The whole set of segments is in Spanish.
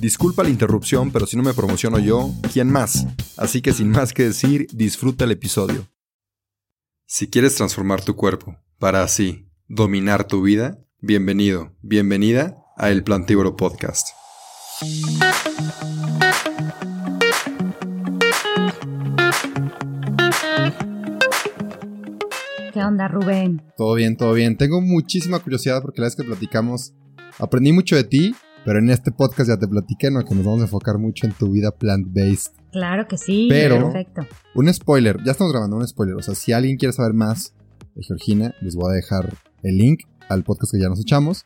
Disculpa la interrupción, pero si no me promociono yo, ¿quién más? Así que sin más que decir, disfruta el episodio. Si quieres transformar tu cuerpo para así dominar tu vida, bienvenido, bienvenida a El Plantívoro Podcast. ¿Qué onda, Rubén? Todo bien, todo bien. Tengo muchísima curiosidad porque la vez que platicamos aprendí mucho de ti pero en este podcast ya te platiqué, ¿no? Que nos vamos a enfocar mucho en tu vida plant-based. Claro que sí, Pero, perfecto. Un spoiler, ya estamos grabando un spoiler. O sea, si alguien quiere saber más de Georgina, les voy a dejar el link al podcast que ya nos echamos.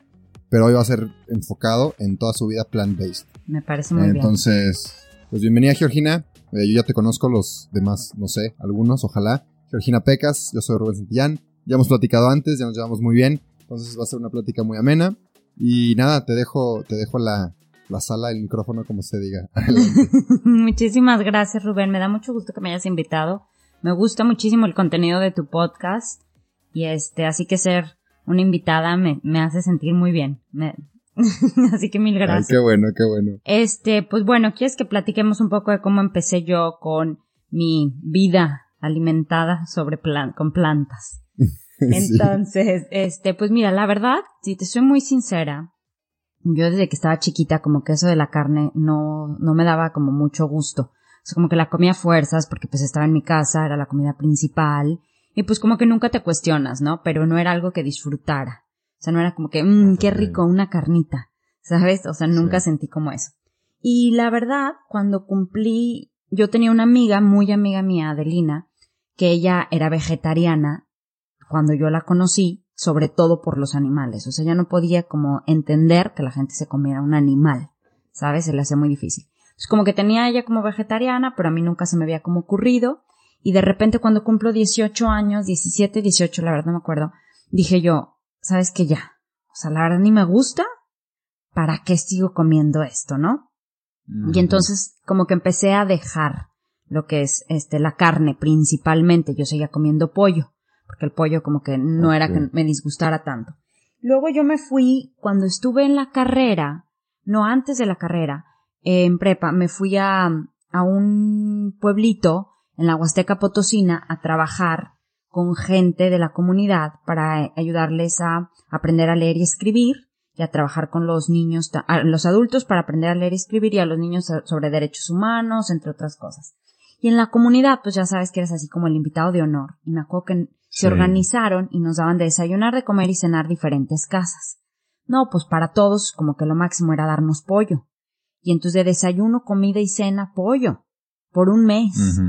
Pero hoy va a ser enfocado en toda su vida plant-based. Me parece muy bien. Entonces, pues bienvenida Georgina. Eh, yo ya te conozco, los demás, no sé, algunos, ojalá. Georgina Pecas, yo soy Rubén Santillán. Ya hemos platicado antes, ya nos llevamos muy bien. Entonces va a ser una plática muy amena. Y nada, te dejo, te dejo la, la sala, el micrófono, como se diga. Muchísimas gracias, Rubén. Me da mucho gusto que me hayas invitado. Me gusta muchísimo el contenido de tu podcast. Y este, así que ser una invitada me, me hace sentir muy bien. así que mil gracias. qué bueno, qué bueno. Este, pues bueno, ¿quieres que platiquemos un poco de cómo empecé yo con mi vida alimentada sobre plan con plantas? Entonces, este, pues mira, la verdad, si te soy muy sincera, yo desde que estaba chiquita como que eso de la carne no, no me daba como mucho gusto. O sea, como que la comía fuerzas porque pues estaba en mi casa, era la comida principal y pues como que nunca te cuestionas, ¿no? Pero no era algo que disfrutara. O sea, no era como que, mmm, qué rico, una carnita, ¿sabes? O sea, nunca sentí como eso. Y la verdad, cuando cumplí, yo tenía una amiga, muy amiga mía, Adelina, que ella era vegetariana cuando yo la conocí, sobre todo por los animales. O sea, ya no podía como entender que la gente se comiera un animal, ¿sabes? Se le hacía muy difícil. Es como que tenía ella como vegetariana, pero a mí nunca se me había como ocurrido. Y de repente cuando cumplo 18 años, 17, 18, la verdad no me acuerdo, dije yo, ¿sabes qué ya? O sea, la verdad ni me gusta. ¿Para qué sigo comiendo esto, no? Y entonces como que empecé a dejar lo que es este la carne principalmente. Yo seguía comiendo pollo porque el pollo como que no era que me disgustara tanto. Luego yo me fui, cuando estuve en la carrera, no antes de la carrera, en prepa, me fui a, a un pueblito en la Huasteca Potosina a trabajar con gente de la comunidad para ayudarles a aprender a leer y escribir y a trabajar con los niños, a los adultos para aprender a leer y escribir y a los niños sobre derechos humanos, entre otras cosas. Y en la comunidad, pues ya sabes que eres así como el invitado de honor. Y me acuerdo que se organizaron y nos daban de desayunar, de comer y cenar diferentes casas. No, pues para todos como que lo máximo era darnos pollo. Y entonces de desayuno, comida y cena, pollo. Por un mes.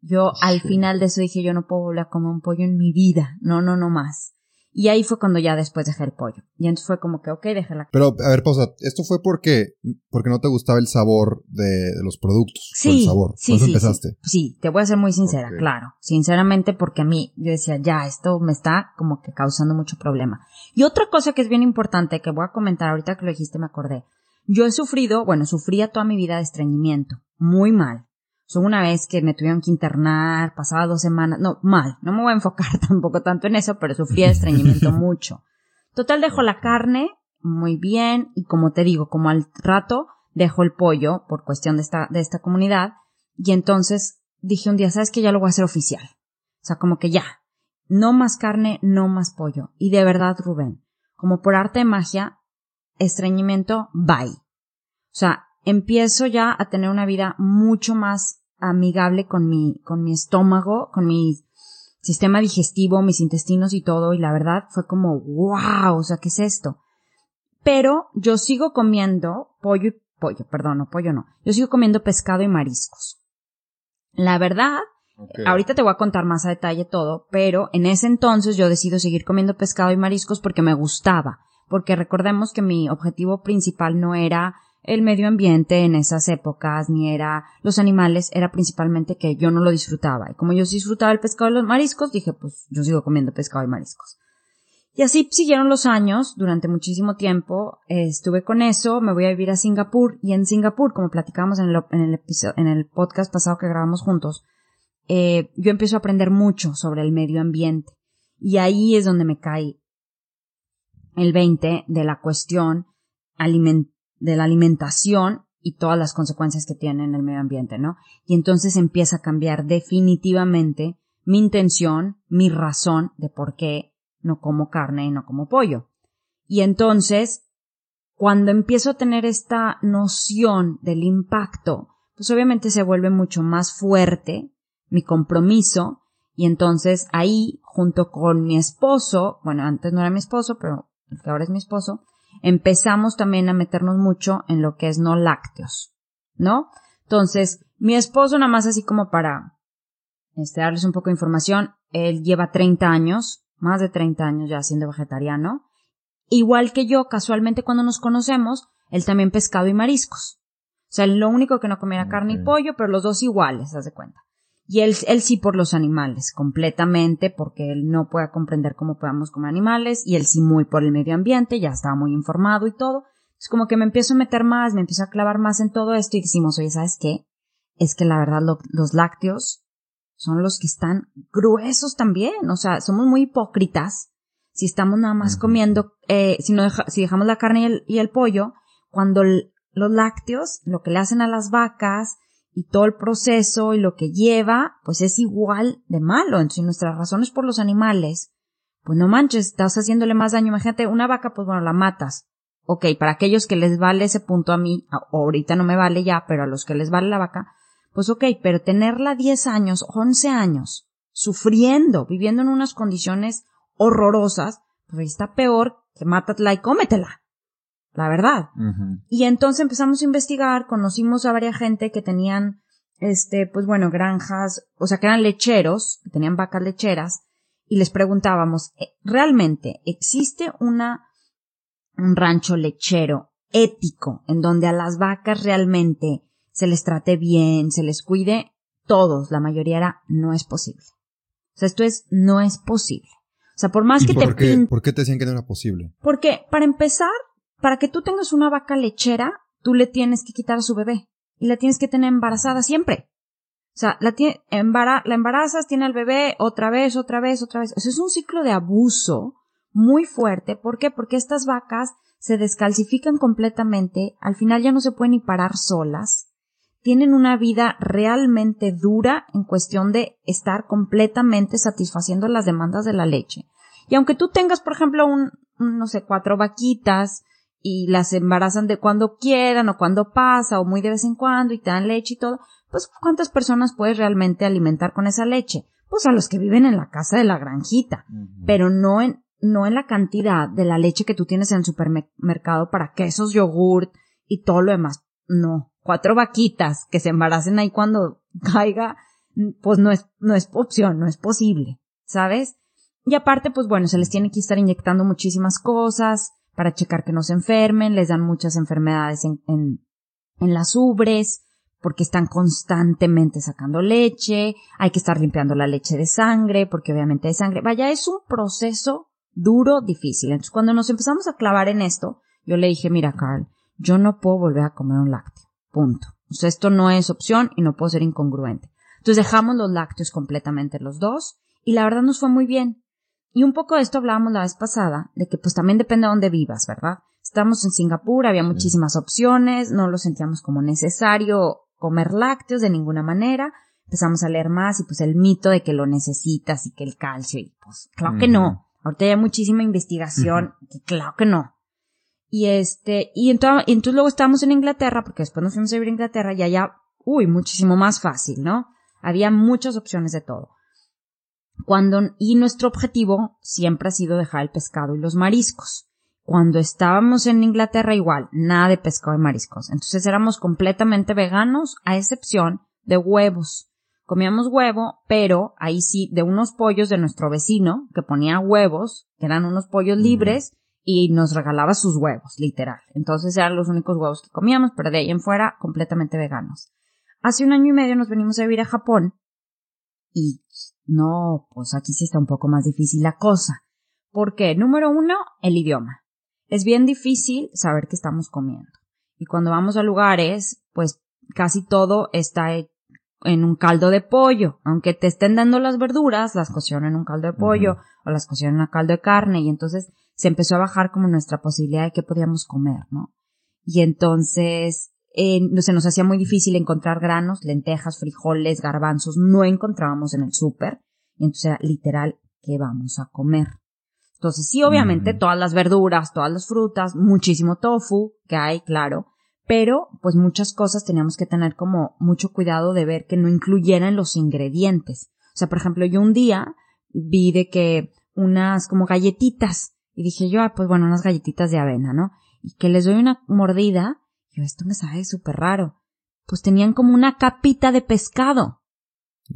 Yo al final de eso dije, yo no puedo volver a comer un pollo en mi vida. No, no, no más. Y ahí fue cuando ya después dejé el pollo. Y entonces fue como que, ok, dejé la... Pero, a ver, pausa. ¿Esto fue porque, porque no te gustaba el sabor de, los productos? Sí. el sabor. Sí, sí, empezaste? Sí, te voy a ser muy sincera, claro. Sinceramente porque a mí, yo decía, ya, esto me está como que causando mucho problema. Y otra cosa que es bien importante, que voy a comentar ahorita que lo dijiste, me acordé. Yo he sufrido, bueno, sufría toda mi vida de estreñimiento. Muy mal. So, una vez que me tuvieron que internar, pasaba dos semanas, no, mal, no me voy a enfocar tampoco tanto en eso, pero sufría de estreñimiento mucho. Total, dejo la carne, muy bien, y como te digo, como al rato, dejo el pollo, por cuestión de esta, de esta comunidad, y entonces dije un día, ¿sabes que Ya lo voy a hacer oficial. O sea, como que ya, no más carne, no más pollo. Y de verdad, Rubén, como por arte de magia, estreñimiento, bye. O sea, empiezo ya a tener una vida mucho más amigable con mi, con mi estómago, con mi sistema digestivo, mis intestinos y todo, y la verdad fue como, wow, o sea, ¿qué es esto? Pero yo sigo comiendo pollo y pollo, perdón, no pollo no. Yo sigo comiendo pescado y mariscos. La verdad, ahorita te voy a contar más a detalle todo, pero en ese entonces yo decido seguir comiendo pescado y mariscos porque me gustaba, porque recordemos que mi objetivo principal no era el medio ambiente en esas épocas, ni era los animales, era principalmente que yo no lo disfrutaba. Y como yo disfrutaba el pescado y los mariscos, dije, pues yo sigo comiendo pescado y mariscos. Y así siguieron los años, durante muchísimo tiempo, estuve con eso, me voy a vivir a Singapur, y en Singapur, como platicábamos en el, en el en el podcast pasado que grabamos juntos, eh, yo empiezo a aprender mucho sobre el medio ambiente. Y ahí es donde me cae el 20 de la cuestión alimentaria de la alimentación y todas las consecuencias que tiene en el medio ambiente, ¿no? Y entonces empieza a cambiar definitivamente mi intención, mi razón de por qué no como carne y no como pollo. Y entonces, cuando empiezo a tener esta noción del impacto, pues obviamente se vuelve mucho más fuerte mi compromiso y entonces ahí, junto con mi esposo, bueno, antes no era mi esposo, pero el que ahora es mi esposo, empezamos también a meternos mucho en lo que es no lácteos, ¿no? Entonces, mi esposo nada más así como para este, darles un poco de información, él lleva 30 años, más de 30 años ya siendo vegetariano. Igual que yo, casualmente cuando nos conocemos, él también pescado y mariscos. O sea, lo único que no comiera carne y pollo, pero los dos iguales, haz de cuenta. Y él, él sí por los animales, completamente, porque él no puede comprender cómo podamos comer animales, y él sí muy por el medio ambiente, ya estaba muy informado y todo. Es como que me empiezo a meter más, me empiezo a clavar más en todo esto y decimos, oye, ¿sabes qué? Es que la verdad los lácteos son los que están gruesos también, o sea, somos muy hipócritas si estamos nada más comiendo, eh, si no si dejamos la carne y el, y el pollo, cuando los lácteos, lo que le hacen a las vacas, y todo el proceso y lo que lleva, pues es igual de malo. Entonces, nuestras razones por los animales, pues no manches, estás haciéndole más daño. Imagínate, una vaca, pues bueno, la matas. Ok, para aquellos que les vale ese punto a mí, ahorita no me vale ya, pero a los que les vale la vaca, pues ok, pero tenerla 10 años, 11 años, sufriendo, viviendo en unas condiciones horrorosas, pues está peor que mátatela y cómetela la verdad. Y entonces empezamos a investigar, conocimos a varias gente que tenían, este, pues bueno, granjas, o sea, que eran lecheros, que tenían vacas lecheras, y les preguntábamos, eh, ¿realmente existe una, un rancho lechero ético en donde a las vacas realmente se les trate bien, se les cuide? Todos, la mayoría era, no es posible. O sea, esto es, no es posible. O sea, por más que te qué, ¿Por qué te decían que no era posible? Porque, para empezar, para que tú tengas una vaca lechera, tú le tienes que quitar a su bebé y la tienes que tener embarazada siempre. O sea, la, la embarazas, tiene al bebé otra vez, otra vez, otra vez. O sea, es un ciclo de abuso muy fuerte. ¿Por qué? Porque estas vacas se descalcifican completamente, al final ya no se pueden ni parar solas, tienen una vida realmente dura en cuestión de estar completamente satisfaciendo las demandas de la leche. Y aunque tú tengas, por ejemplo, un, no sé, cuatro vaquitas y las embarazan de cuando quieran o cuando pasa o muy de vez en cuando y te dan leche y todo, pues ¿cuántas personas puedes realmente alimentar con esa leche? Pues a los que viven en la casa de la granjita, pero no en, no en la cantidad de la leche que tú tienes en el supermercado para quesos, yogurt y todo lo demás. No, cuatro vaquitas que se embaracen ahí cuando caiga, pues no es, no es opción, no es posible, ¿sabes? Y aparte, pues bueno, se les tiene que estar inyectando muchísimas cosas, para checar que no se enfermen, les dan muchas enfermedades en, en, en las ubres, porque están constantemente sacando leche, hay que estar limpiando la leche de sangre, porque obviamente hay sangre. Vaya, es un proceso duro, difícil. Entonces, cuando nos empezamos a clavar en esto, yo le dije, mira, Carl, yo no puedo volver a comer un lácteo. Punto. O sea, esto no es opción y no puedo ser incongruente. Entonces dejamos los lácteos completamente los dos y la verdad nos fue muy bien. Y un poco de esto hablábamos la vez pasada, de que pues también depende de dónde vivas, ¿verdad? Estamos en Singapur, había muchísimas opciones, no lo sentíamos como necesario comer lácteos de ninguna manera. Empezamos a leer más y pues el mito de que lo necesitas y que el calcio y pues claro que no. Ahorita hay muchísima investigación, que claro que no. Y este, y entonces, y entonces luego estábamos en Inglaterra, porque después nos fuimos a vivir a Inglaterra y allá, uy, muchísimo más fácil, ¿no? Había muchas opciones de todo. Cuando, y nuestro objetivo siempre ha sido dejar el pescado y los mariscos. Cuando estábamos en Inglaterra igual, nada de pescado y mariscos. Entonces éramos completamente veganos, a excepción de huevos. Comíamos huevo, pero ahí sí, de unos pollos de nuestro vecino, que ponía huevos, que eran unos pollos libres, y nos regalaba sus huevos, literal. Entonces eran los únicos huevos que comíamos, pero de ahí en fuera, completamente veganos. Hace un año y medio nos venimos a vivir a Japón, y no, pues aquí sí está un poco más difícil la cosa. Porque, número uno, el idioma. Es bien difícil saber qué estamos comiendo. Y cuando vamos a lugares, pues casi todo está en un caldo de pollo. Aunque te estén dando las verduras, las cocieron en un caldo de pollo o las cocieron en un caldo de carne y entonces se empezó a bajar como nuestra posibilidad de qué podíamos comer, ¿no? Y entonces eh, se nos hacía muy difícil encontrar granos, lentejas, frijoles, garbanzos, no encontrábamos en el súper. Y entonces era literal, ¿qué vamos a comer? Entonces sí, obviamente, todas las verduras, todas las frutas, muchísimo tofu que hay, claro, pero pues muchas cosas teníamos que tener como mucho cuidado de ver que no incluyeran los ingredientes. O sea, por ejemplo, yo un día vi de que unas como galletitas y dije yo, ah, pues bueno, unas galletitas de avena, ¿no? Y que les doy una mordida, yo, esto me sabe súper raro. Pues tenían como una capita de pescado.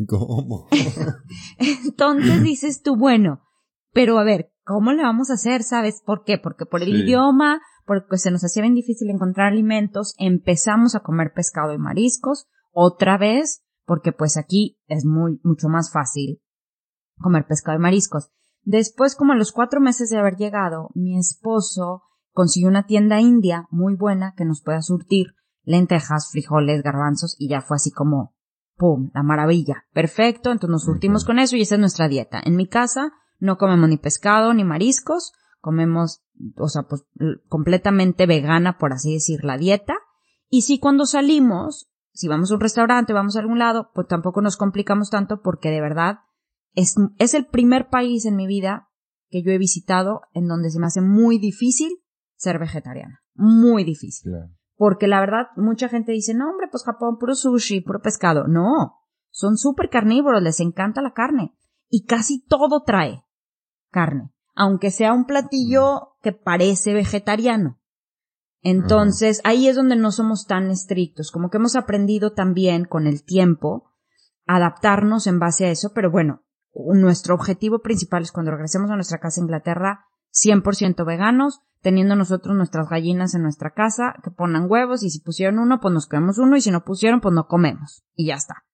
¿Cómo? Entonces dices tú, bueno, pero a ver, ¿cómo le vamos a hacer? ¿Sabes por qué? Porque por el idioma, porque se nos hacía bien difícil encontrar alimentos, empezamos a comer pescado y mariscos, otra vez, porque pues aquí es muy, mucho más fácil comer pescado y mariscos. Después, como a los cuatro meses de haber llegado, mi esposo consiguió una tienda india muy buena que nos pueda surtir lentejas, frijoles, garbanzos y ya fue así como, ¡pum!, la maravilla. Perfecto, entonces nos surtimos con eso y esa es nuestra dieta. En mi casa no comemos ni pescado ni mariscos, comemos, o sea, pues completamente vegana, por así decir, la dieta. Y si cuando salimos, si vamos a un restaurante, vamos a algún lado, pues tampoco nos complicamos tanto porque de verdad es, es el primer país en mi vida que yo he visitado en donde se me hace muy difícil ser vegetariana. Muy difícil. Porque la verdad, mucha gente dice, no, hombre, pues Japón, puro sushi, puro pescado. No, son súper carnívoros, les encanta la carne. Y casi todo trae carne aunque sea un platillo que parece vegetariano. Entonces, ahí es donde no somos tan estrictos, como que hemos aprendido también con el tiempo adaptarnos en base a eso, pero bueno, nuestro objetivo principal es cuando regresemos a nuestra casa en Inglaterra, 100% veganos, teniendo nosotros nuestras gallinas en nuestra casa, que pongan huevos y si pusieron uno, pues nos comemos uno y si no pusieron, pues no comemos y ya está.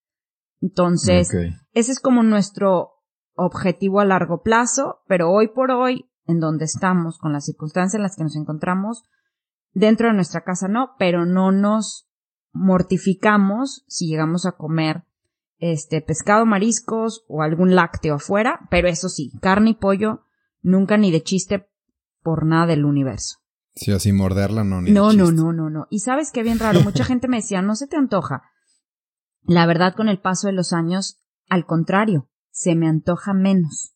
Entonces, ese es como nuestro objetivo a largo plazo, pero hoy por hoy, en donde estamos, con las circunstancias en las que nos encontramos, dentro de nuestra casa no, pero no nos mortificamos si llegamos a comer este pescado, mariscos o algún lácteo afuera, pero eso sí, carne y pollo nunca ni de chiste por nada del universo. Sí, así morderla no ni No, de no, no, no, no. Y sabes qué bien raro, mucha gente me decía, "No se te antoja." La verdad con el paso de los años, al contrario, se me antoja menos.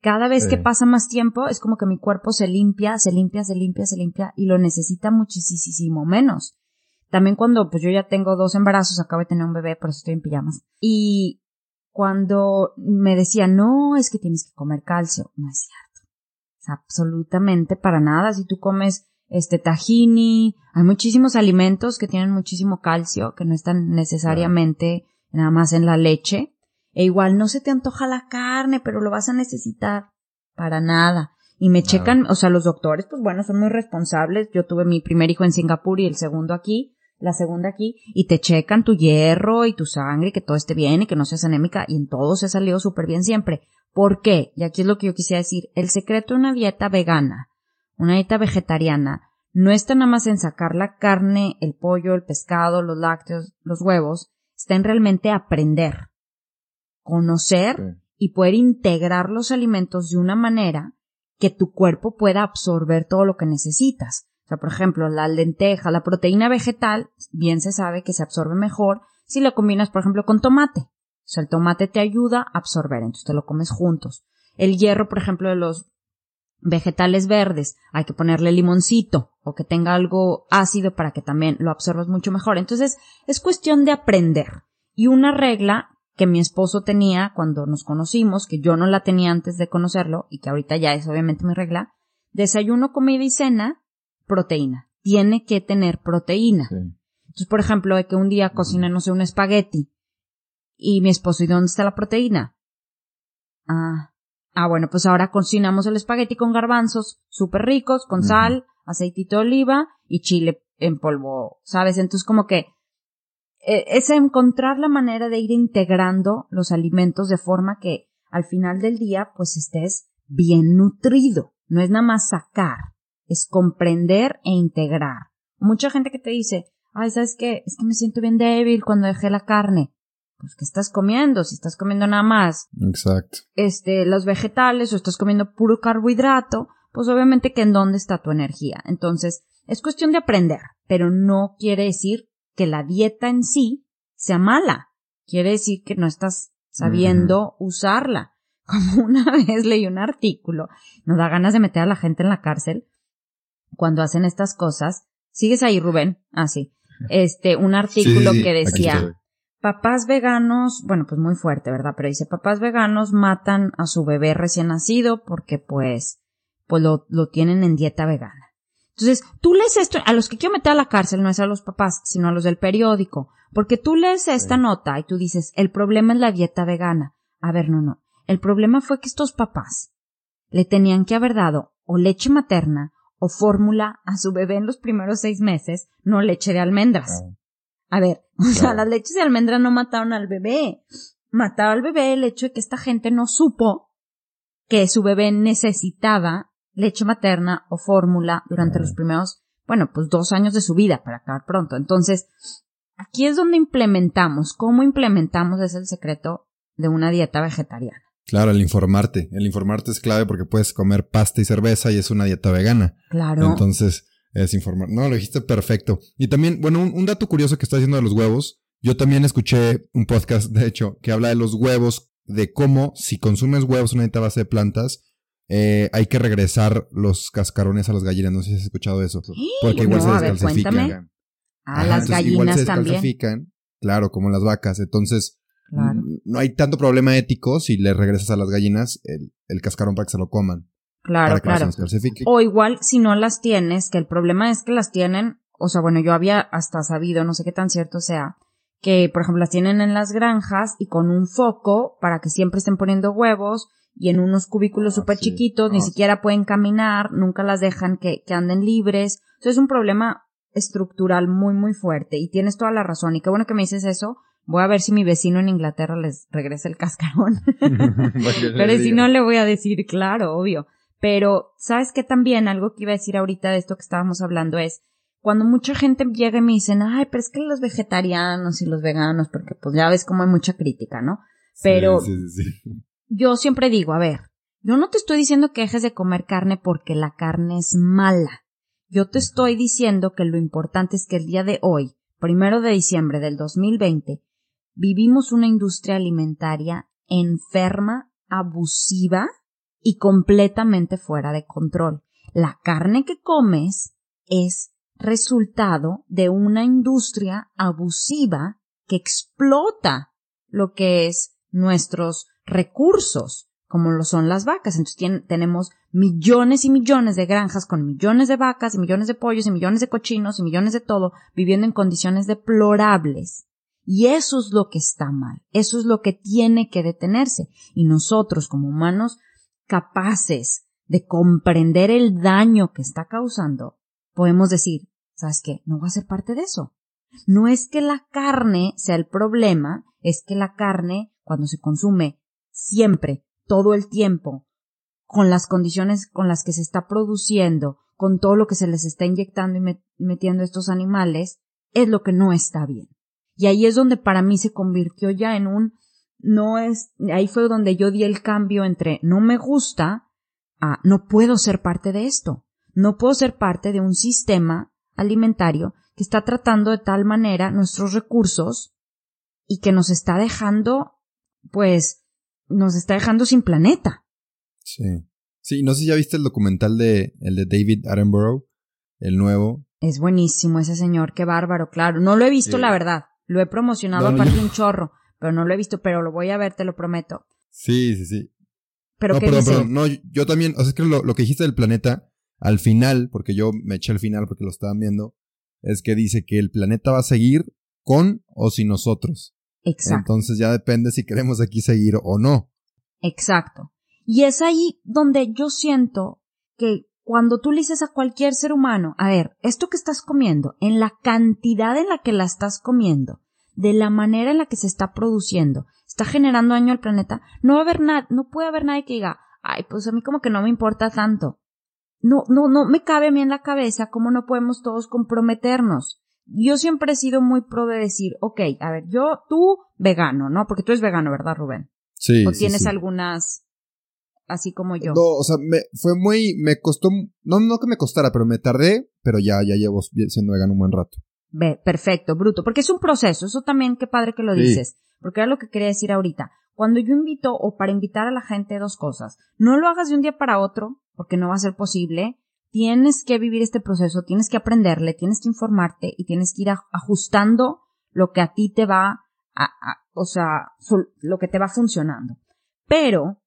Cada vez que pasa más tiempo es como que mi cuerpo se limpia, se limpia, se limpia, se limpia y lo necesita muchísimo menos. También cuando pues yo ya tengo dos embarazos, acabo de tener un bebé, por eso estoy en pijamas. Y cuando me decían, no, es que tienes que comer calcio, no es cierto. O sea, absolutamente para nada. Si tú comes este tahini, hay muchísimos alimentos que tienen muchísimo calcio, que no están necesariamente nada más en la leche. E igual no se te antoja la carne, pero lo vas a necesitar. Para nada. Y me checan, o sea, los doctores, pues bueno, son muy responsables. Yo tuve mi primer hijo en Singapur y el segundo aquí, la segunda aquí, y te checan tu hierro y tu sangre, que todo esté bien y que no seas anémica, y en todo se ha salido súper bien siempre. ¿Por qué? Y aquí es lo que yo quisiera decir. El secreto de una dieta vegana, una dieta vegetariana, no está nada más en sacar la carne, el pollo, el pescado, los lácteos, los huevos, está en realmente aprender, conocer Sí. y poder integrar los alimentos de una manera que tu cuerpo pueda absorber todo lo que necesitas. O sea, por ejemplo, la lenteja, la proteína vegetal, bien se sabe que se absorbe mejor si la combinas, por ejemplo, con tomate. O sea, el tomate te ayuda a absorber, entonces te lo comes juntos. El hierro, por ejemplo, de los vegetales verdes, hay que ponerle limoncito o que tenga algo ácido para que también lo absorbas mucho mejor. Entonces, es cuestión de aprender. Y una regla que mi esposo tenía cuando nos conocimos, que yo no la tenía antes de conocerlo y que ahorita ya es obviamente mi regla. Desayuno, comida y cena, proteína. Tiene que tener proteína. Entonces, por ejemplo, de que un día cocina, no sé, un espagueti y mi esposo, ¿y dónde está la proteína? Ah, ah, bueno, pues ahora cocinamos el espagueti con garbanzos súper ricos, con sal, aceitito de oliva y chile en polvo, ¿sabes? Entonces como que eh, es encontrar la manera de ir integrando los alimentos de forma que al final del día pues estés bien nutrido. No es nada más sacar, es comprender e integrar. Mucha gente que te dice, ay, ¿sabes qué? Es que me siento bien débil cuando dejé la carne. Pues, ¿qué estás comiendo? Si estás comiendo nada más. Exacto. Este, los vegetales o estás comiendo puro carbohidrato, pues obviamente que en dónde está tu energía. Entonces, es cuestión de aprender, pero no quiere decir que la dieta en sí sea mala. Quiere decir que no estás sabiendo usarla. Como una vez leí un artículo, nos da ganas de meter a la gente en la cárcel cuando hacen estas cosas. ¿Sigues ahí, Rubén? Ah, sí. Este, un artículo que decía, papás veganos, bueno, pues muy fuerte, ¿verdad? Pero dice, papás veganos matan a su bebé recién nacido porque pues, pues lo, lo tienen en dieta vegana. Entonces, tú lees esto, a los que quiero meter a la cárcel no es a los papás, sino a los del periódico, porque tú lees esta nota y tú dices, el problema es la dieta vegana. A ver, no, no. El problema fue que estos papás le tenían que haber dado o leche materna o fórmula a su bebé en los primeros seis meses, no leche de almendras. A ver, o sea, las leches de almendra no mataron al bebé. Mataba al bebé el hecho de que esta gente no supo que su bebé necesitaba leche materna o fórmula durante los primeros, bueno, pues dos años de su vida para acabar pronto. Entonces, aquí es donde implementamos, cómo implementamos es el secreto de una dieta vegetariana. Claro, el informarte. El informarte es clave porque puedes comer pasta y cerveza y es una dieta vegana. Claro. Entonces, es informar. No, lo dijiste perfecto. Y también, bueno, un, un dato curioso que está diciendo de los huevos. Yo también escuché un podcast, de hecho, que habla de los huevos, de cómo si consumes huevos una dieta base de plantas, eh, hay que regresar los cascarones a las gallinas. No sé si has escuchado eso. Porque igual se descalcifican. A las gallinas igual se descalcifican, Claro, como las vacas. Entonces, no hay tanto problema ético si le regresas a las gallinas el, el cascarón para que se lo coman. Claro, claro. O igual si no las tienes, que el problema es que las tienen, o sea, bueno, yo había hasta sabido, no sé qué tan cierto sea, que por ejemplo las tienen en las granjas y con un foco para que siempre estén poniendo huevos y en unos cubículos ah, súper chiquitos, ni siquiera pueden caminar, nunca las dejan que, que anden libres. Eso es un problema estructural muy, muy fuerte y tienes toda la razón. Y qué bueno que me dices eso. Voy a ver si mi vecino en Inglaterra les regresa el cascarón. Pero si no, le voy a decir, claro, obvio. Pero, ¿sabes qué también? Algo que iba a decir ahorita de esto que estábamos hablando es, cuando mucha gente llega y me dicen, ay, pero es que los vegetarianos y los veganos, porque pues ya ves cómo hay mucha crítica, ¿no? Pero sí, sí, sí yo siempre digo, a ver, yo no te estoy diciendo que dejes de comer carne porque la carne es mala. Yo te estoy diciendo que lo importante es que el día de hoy, primero de diciembre del 2020, vivimos una industria alimentaria enferma, abusiva y completamente fuera de control. La carne que comes es resultado de una industria abusiva que explota lo que es nuestros recursos, como lo son las vacas. Entonces tenemos millones y millones de granjas con millones de vacas y millones de pollos y millones de cochinos y millones de todo viviendo en condiciones deplorables. Y eso es lo que está mal, eso es lo que tiene que detenerse. Y nosotros como humanos capaces de comprender el daño que está causando, podemos decir, ¿sabes qué? No va a ser parte de eso. No es que la carne sea el problema, es que la carne, cuando se consume siempre, todo el tiempo, con las condiciones con las que se está produciendo, con todo lo que se les está inyectando y metiendo a estos animales, es lo que no está bien. Y ahí es donde para mí se convirtió ya en un, no es, ahí fue donde yo di el cambio entre no me gusta a no puedo ser parte de esto. No puedo ser parte de un sistema alimentario que está tratando de tal manera nuestros recursos y que nos está dejando, pues, nos está dejando sin planeta. Sí. Sí, no sé si ya viste el documental de el de David Attenborough, el nuevo. Es buenísimo ese señor, qué bárbaro, claro. No lo he visto, la verdad. Lo he promocionado aparte un chorro, pero no lo he visto, pero lo voy a ver, te lo prometo. Sí, sí, sí. Pero no, ¿qué perdón, dice? perdón. No, yo también, o sea, es que lo, lo que dijiste del planeta, al final, porque yo me eché al final porque lo estaban viendo, es que dice que el planeta va a seguir con o sin nosotros. Exacto. Entonces ya depende si queremos aquí seguir o no. Exacto. Y es ahí donde yo siento que cuando tú le dices a cualquier ser humano, a ver, esto que estás comiendo, en la cantidad en la que la estás comiendo, de la manera en la que se está produciendo, está generando daño al planeta, no va a haber nada, no puede haber nadie que diga, ay, pues a mí como que no me importa tanto. No, no, no me cabe a mí en la cabeza cómo no podemos todos comprometernos. Yo siempre he sido muy pro de decir, ok, a ver, yo, tú, vegano, ¿no? Porque tú eres vegano, ¿verdad, Rubén? Sí. ¿O sí, tienes sí. algunas así como yo? No, o sea, me, fue muy, me costó, no, no que me costara, pero me tardé, pero ya, ya llevo siendo vegano un buen rato. Ve, perfecto, bruto, porque es un proceso, eso también qué padre que lo Sí. dices, porque era lo que quería decir ahorita. Cuando yo invito o para invitar a la gente dos cosas, no lo hagas de un día para otro, porque no va a ser posible. Tienes que vivir este proceso, tienes que aprenderle, tienes que informarte y tienes que ir ajustando lo que a ti te va a, a- o sea, lo que te va funcionando. Pero,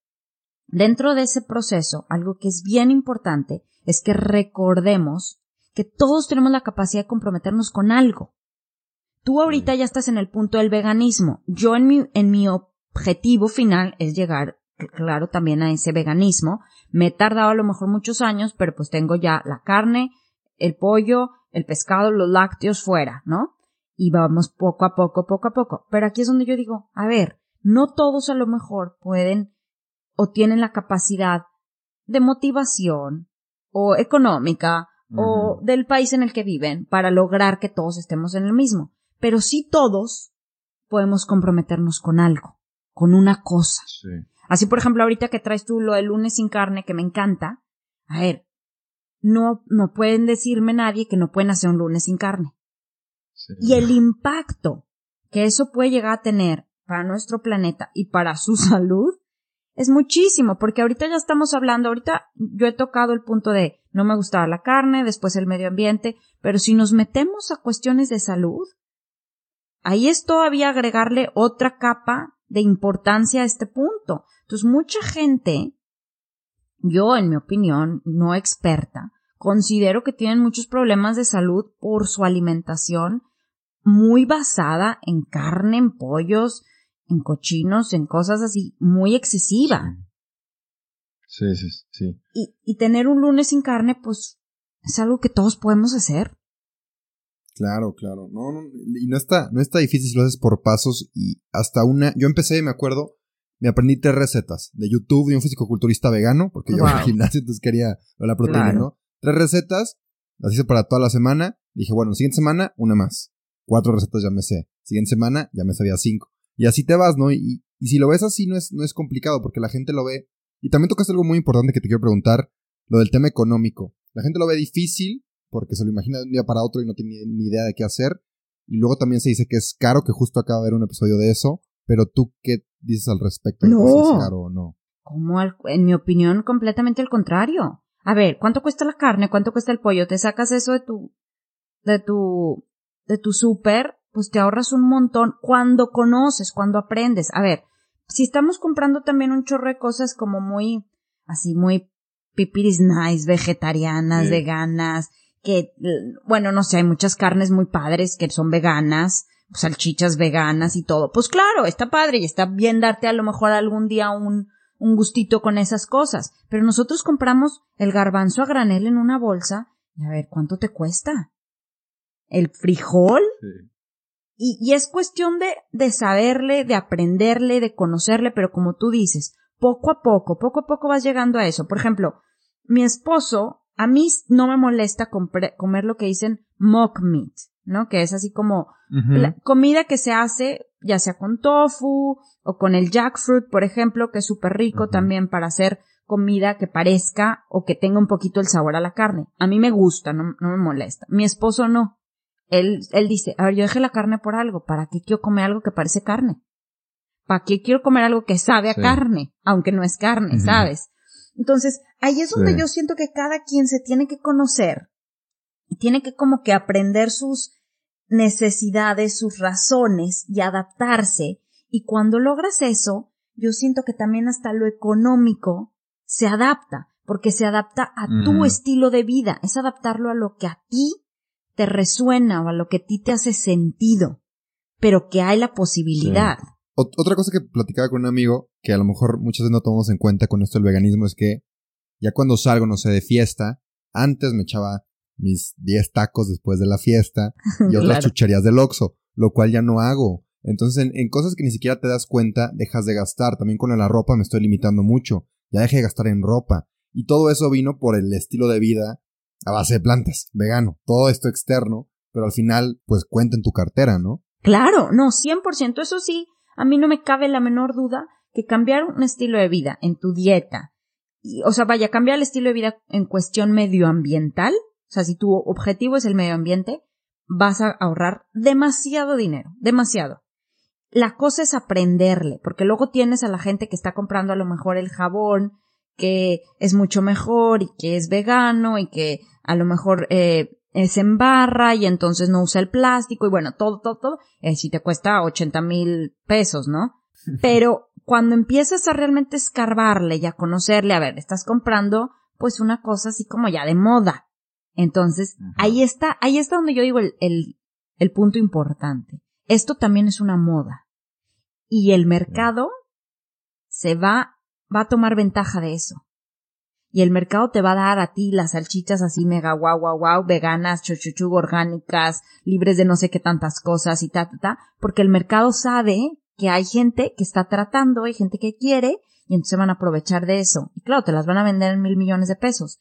dentro de ese proceso, algo que es bien importante es que recordemos que todos tenemos la capacidad de comprometernos con algo. Tú ahorita ya estás en el punto del veganismo. Yo en mi, en mi objetivo final es llegar, claro, también a ese veganismo. Me he tardado a lo mejor muchos años, pero pues tengo ya la carne, el pollo, el pescado, los lácteos fuera, ¿no? Y vamos poco a poco, poco a poco. Pero aquí es donde yo digo, a ver, no todos a lo mejor pueden o tienen la capacidad de motivación o económica o del país en el que viven para lograr que todos estemos en el mismo. Pero sí todos podemos comprometernos con algo, con una cosa. Sí. Así, por ejemplo, ahorita que traes tú lo del lunes sin carne, que me encanta, a ver, no, no pueden decirme nadie que no pueden hacer un lunes sin carne. Y el impacto que eso puede llegar a tener para nuestro planeta y para su salud es muchísimo, porque ahorita ya estamos hablando, ahorita yo he tocado el punto de no me gustaba la carne, después el medio ambiente, pero si nos metemos a cuestiones de salud, ahí es todavía agregarle otra capa de importancia a este punto. Entonces, mucha gente, yo en mi opinión, no experta, considero que tienen muchos problemas de salud por su alimentación muy basada en carne, en pollos, en cochinos, en cosas así, muy excesiva. Sí, sí, sí. Y, y tener un lunes sin carne, pues, es algo que todos podemos hacer. Claro, claro. No, no, y no está, no está difícil si lo haces por pasos y hasta una. Yo empecé, me acuerdo, me aprendí tres recetas de YouTube de un fisicoculturista vegano, porque yo en el gimnasio entonces quería la proteína, Claro. ¿no? Tres recetas, las hice para toda la semana. Dije, bueno, siguiente semana, una más. Cuatro recetas ya me sé. Siguiente semana, ya me sabía cinco. Y así te vas, ¿no? Y, y si lo ves así, no es, no es complicado, porque la gente lo ve. Y también tocaste algo muy importante que te quiero preguntar, lo del tema económico. La gente lo ve difícil, porque se lo imagina de un día para otro y no tiene ni idea de qué hacer. Y luego también se dice que es caro, que justo acaba de haber un episodio de eso. Pero tú, ¿qué dices al respecto? No. si es caro o no? Como al- en mi opinión, completamente al contrario. A ver, ¿cuánto cuesta la carne? ¿Cuánto cuesta el pollo? Te sacas eso de tu, de tu, de tu súper, pues te ahorras un montón cuando conoces, cuando aprendes. A ver, si estamos comprando también un chorro de cosas como muy, así muy pipiris nice, vegetarianas, Sí. veganas, que, bueno, no sé, hay muchas carnes muy padres que son veganas, salchichas veganas y todo. Pues claro, está padre y está bien darte a lo mejor algún día un, un gustito con esas cosas. Pero nosotros compramos el garbanzo a granel en una bolsa y a ver, ¿cuánto te cuesta? El frijol y, y es cuestión de, de saberle, de aprenderle, de conocerle, pero como tú dices, poco a poco, poco a poco vas llegando a eso. Por ejemplo, mi esposo, a mí no me molesta comer lo que dicen mock meat, ¿no? Que es así como la comida que se hace ya sea con tofu o con el jackfruit, por ejemplo, que es súper rico también para hacer comida que parezca o que tenga un poquito el sabor a la carne. A mí me gusta, no, no me molesta. Mi esposo no. Él, él dice, a ver, yo dejé la carne por algo. ¿Para qué quiero comer algo que parece carne? ¿Para qué quiero comer algo que sabe a Sí. carne? Aunque no es carne. ¿sabes? Entonces, ahí es donde Sí. yo siento que cada quien se tiene que conocer y tiene que como que aprender sus necesidades, sus razones y adaptarse. Y cuando logras eso, yo siento que también hasta lo económico se adapta, porque se adapta a tu estilo de vida, es adaptarlo a lo que a ti te resuena o a lo que a ti te hace sentido, pero que hay la posibilidad. Otra cosa que platicaba con un amigo, que a lo mejor muchas veces no tomamos en cuenta con esto del veganismo, es que ya cuando salgo, no sé, de fiesta, antes me echaba mis 10 tacos después de la fiesta y otras chucherías del Oxxo, lo cual ya no hago. Entonces, en, cosas que ni siquiera te das cuenta, dejas de gastar. También con la ropa me estoy limitando mucho. Ya dejé de gastar en ropa. Y todo eso vino por el estilo de vida a base de plantas, vegano. Todo esto externo, pero al final, pues cuenta en tu cartera, ¿no? Claro, no, 100%. Eso sí, a mí no me cabe la menor duda que cambiar un estilo de vida en tu dieta, y, o sea, vaya, cambiar el estilo de vida en cuestión medioambiental, o sea, si tu objetivo es el medio ambiente, vas a ahorrar demasiado dinero, demasiado. La cosa es aprenderle, porque luego tienes a la gente que está comprando a lo mejor el jabón, que es mucho mejor y que es vegano y que a lo mejor eh, es en barra y entonces no usa el plástico y bueno, todo, todo, todo, eh, si te cuesta 80 mil pesos, ¿no? Pero cuando empiezas a realmente escarbarle y a conocerle, a ver, estás comprando pues una cosa así como ya de moda. Entonces, ahí está, ahí está donde yo digo el, el, el punto importante. Esto también es una moda y el mercado se va, va a tomar ventaja de eso. Y el mercado te va a dar a ti las salchichas así mega guau guau guau, veganas, chuchuchu, orgánicas, libres de no sé qué tantas cosas y ta, ta, ta, porque el mercado sabe que hay gente que está tratando, hay gente que quiere, y entonces van a aprovechar de eso. Y claro, te las van a vender en mil millones de pesos.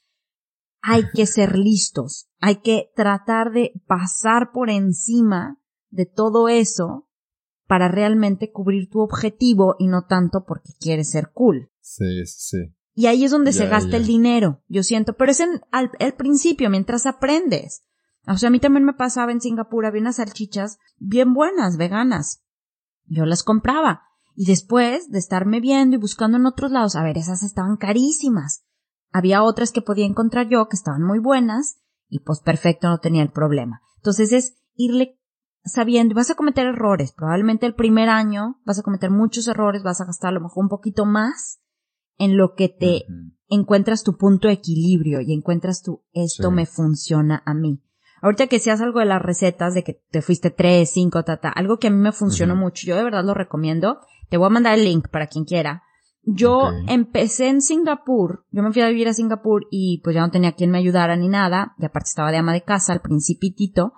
Hay que ser listos, hay que tratar de pasar por encima de todo eso para realmente cubrir tu objetivo y no tanto porque quieres ser cool. Sí, sí. Y ahí es donde se gasta el dinero, yo siento, pero es en, al, principio, mientras aprendes. O sea, a mí también me pasaba en Singapur, había unas salchichas bien buenas, veganas. Yo las compraba. Y después de estarme viendo y buscando en otros lados, a ver, esas estaban carísimas. Había otras que podía encontrar yo que estaban muy buenas y pues perfecto, no tenía el problema. Entonces es irle sabiendo, vas a cometer errores, probablemente el primer año vas a cometer muchos errores, vas a gastar a lo mejor un poquito más en lo que te encuentras tu punto de equilibrio y encuentras tu esto me funciona a mí. Ahorita que seas algo de las recetas, de que te fuiste tres, cinco, tata, algo que a mí me funcionó mucho, yo de verdad lo recomiendo, te voy a mandar el link para quien quiera. Yo empecé en Singapur, yo me fui a vivir a Singapur y pues ya no tenía quien me ayudara ni nada, y aparte estaba de ama de casa al principitito,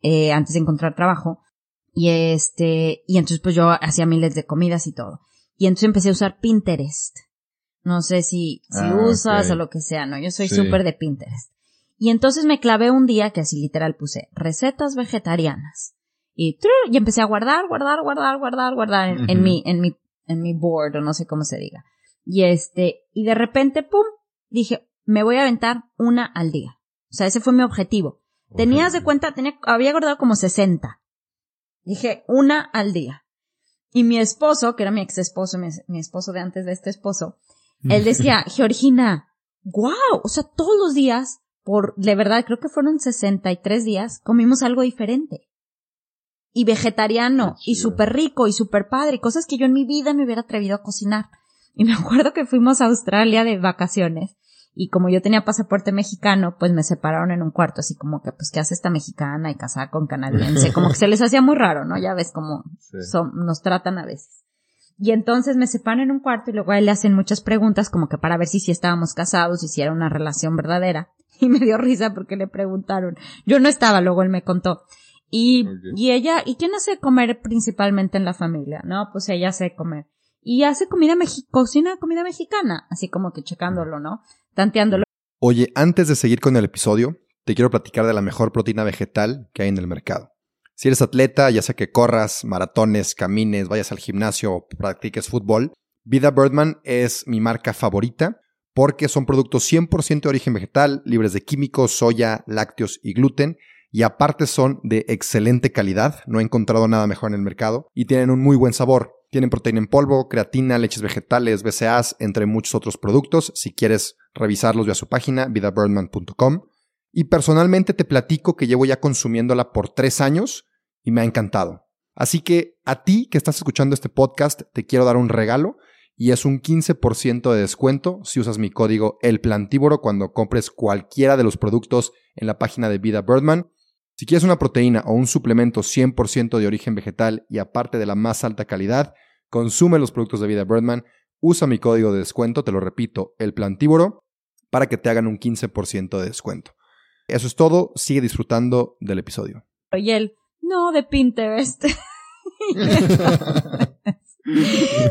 eh, antes de encontrar trabajo. Y este, y entonces pues yo hacía miles de comidas y todo. Y entonces empecé a usar Pinterest. No sé si, si ah, usas o lo que sea, ¿no? Yo soy súper de Pinterest. Y entonces me clavé un día que así literal puse recetas vegetarianas. Y, y empecé a guardar, guardar, guardar, guardar, guardar en, en, mi, en mi, en mi board o no sé cómo se diga. Y este, y de repente, pum, dije, me voy a aventar una al día. O sea, ese fue mi objetivo. Tenías de cuenta, tenía, había guardado como 60. Dije, una al día. Y mi esposo, que era mi ex esposo, mi, esposo de antes de este esposo, él decía, Georgina, wow, o sea, todos los días, por, de verdad, creo que fueron 63 días, comimos algo diferente. Y vegetariano, y súper rico, y súper padre, cosas que yo en mi vida me hubiera atrevido a cocinar. Y me acuerdo que fuimos a Australia de vacaciones y como yo tenía pasaporte mexicano, pues me separaron en un cuarto, así como que, pues, ¿qué hace esta mexicana y casada con canadiense? Como que se les hacía muy raro, ¿no? Ya ves cómo son, nos tratan a veces. Y entonces me separan en un cuarto y luego a él le hacen muchas preguntas como que para ver si sí estábamos casados y si era una relación verdadera. Y me dio risa porque le preguntaron. Yo no estaba, luego él me contó. Y, y ella, ¿y quién hace comer principalmente en la familia? No, pues ella hace comer. Y hace comida mexicana, cocina comida mexicana, así como que checándolo, ¿no? tanteándolo. Oye, antes de seguir con el episodio, te quiero platicar de la mejor proteína vegetal que hay en el mercado. Si eres atleta, ya sea que corras, maratones, camines, vayas al gimnasio o practiques fútbol, Vida Birdman es mi marca favorita porque son productos 100% de origen vegetal, libres de químicos, soya, lácteos y gluten, y aparte son de excelente calidad, no he encontrado nada mejor en el mercado, y tienen un muy buen sabor. Tienen proteína en polvo, creatina, leches vegetales, BCAAs, entre muchos otros productos. Si quieres revisarlos, ve a su página, vidabirdman.com. Y personalmente te platico que llevo ya consumiéndola por tres años y me ha encantado. Así que a ti que estás escuchando este podcast, te quiero dar un regalo y es un 15% de descuento si usas mi código El Plantívoro cuando compres cualquiera de los productos en la página de Vida Birdman. Si quieres una proteína o un suplemento 100% de origen vegetal y aparte de la más alta calidad, consume los productos de Vida Birdman, usa mi código de descuento, te lo repito, El Plantívoro, para que te hagan un 15% de descuento. Eso es todo, sigue disfrutando del episodio. Y él, no, de Pinterest.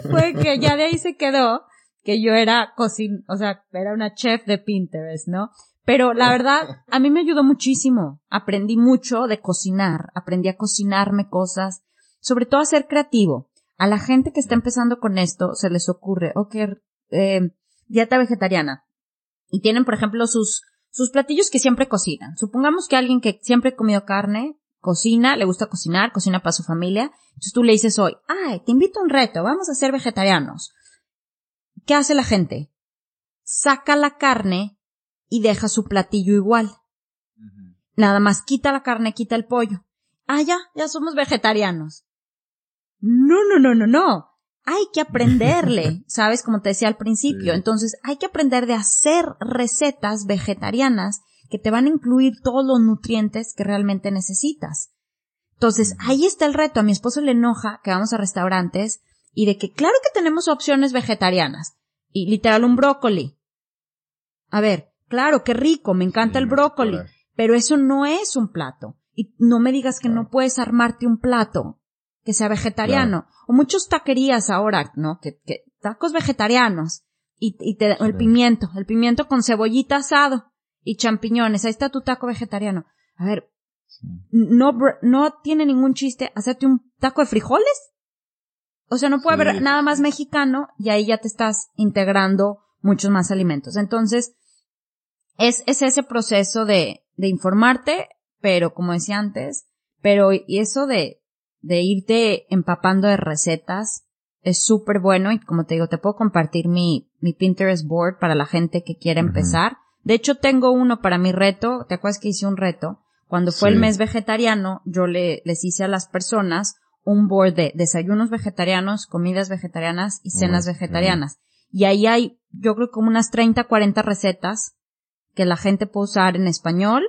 Fue que ya de ahí se quedó que yo era cocina, o sea, era una chef de Pinterest, ¿no? Pero la verdad, a mí me ayudó muchísimo. Aprendí mucho de cocinar, aprendí a cocinarme cosas, sobre todo a ser creativo. A la gente que está empezando con esto se les ocurre, ok, eh, dieta vegetariana. Y tienen, por ejemplo, sus, sus platillos que siempre cocinan. Supongamos que alguien que siempre ha comido carne, cocina, le gusta cocinar, cocina para su familia. Entonces tú le dices hoy, ay, te invito a un reto, vamos a ser vegetarianos. ¿Qué hace la gente? Saca la carne y deja su platillo igual. Nada más quita la carne, quita el pollo. Ah, ya, ya somos vegetarianos. No, no, no, no, no. Hay que aprenderle, ¿sabes? Como te decía al principio. Entonces, hay que aprender de hacer recetas vegetarianas que te van a incluir todos los nutrientes que realmente necesitas. Entonces, ahí está el reto. A mi esposo le enoja que vamos a restaurantes y de que claro que tenemos opciones vegetarianas. Y literal un brócoli. A ver, claro, qué rico, me encanta el brócoli, pero eso no es un plato. Y no me digas que no puedes armarte un plato que sea vegetariano. O muchos taquerías ahora, ¿no? Que, que tacos vegetarianos. Y, y te, el pimiento, el pimiento con cebollita asado y champiñones. Ahí está tu taco vegetariano. A ver, no, no tiene ningún chiste hacerte un taco de frijoles. O sea, no puede haber nada más mexicano y ahí ya te estás integrando muchos más alimentos. Entonces, es, es ese proceso de, de informarte, pero como decía antes, pero y eso de, de irte empapando de recetas es súper bueno y como te digo, te puedo compartir mi, mi Pinterest board para la gente que quiera empezar de hecho, tengo uno para mi reto. ¿Te acuerdas que hice un reto? Cuando fue el mes vegetariano, yo le, les hice a las personas un board de desayunos vegetarianos, comidas vegetarianas y cenas vegetarianas. Y ahí hay, yo creo, como unas 30, 40 recetas que la gente puede usar en español,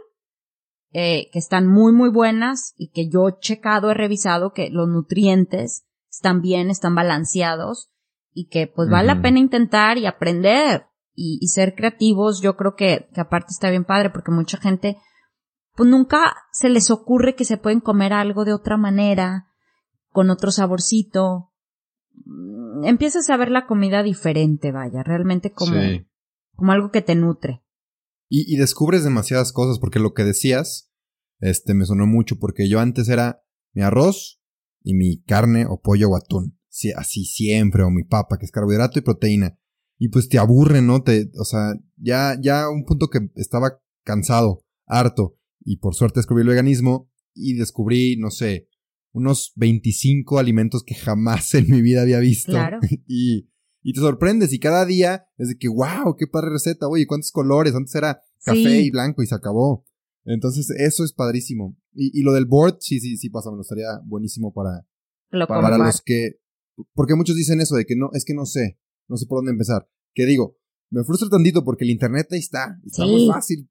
eh, que están muy, muy buenas y que yo he checado, he revisado que los nutrientes están bien, están balanceados y que pues vale la pena intentar y aprender y, ser creativos, yo creo que, que aparte está bien padre porque mucha gente, pues nunca se les ocurre que se pueden comer algo de otra manera, con otro saborcito. Mm, empiezas a ver la comida diferente, vaya, realmente como, como algo que te nutre. Y, y, descubres demasiadas cosas, porque lo que decías, este, me sonó mucho, porque yo antes era mi arroz y mi carne o pollo o atún. Sí, así siempre, o mi papa, que es carbohidrato y proteína y pues te aburre, ¿no? Te, o sea, ya, ya un punto que estaba cansado, harto, y por suerte descubrí el veganismo y descubrí, no sé, unos 25 alimentos que jamás en mi vida había visto. Claro. y, y te sorprendes y cada día es de que, wow, qué padre receta, oye, cuántos colores, antes era café y blanco y se acabó. Entonces, eso es padrísimo. Y, y lo del board, sí, sí, sí pasa, me estaría buenísimo para, para los que, porque muchos dicen eso de que no, es que no sé, no sé por dónde empezar. Que digo, me frustra tantito porque el internet ahí está, está muy fácil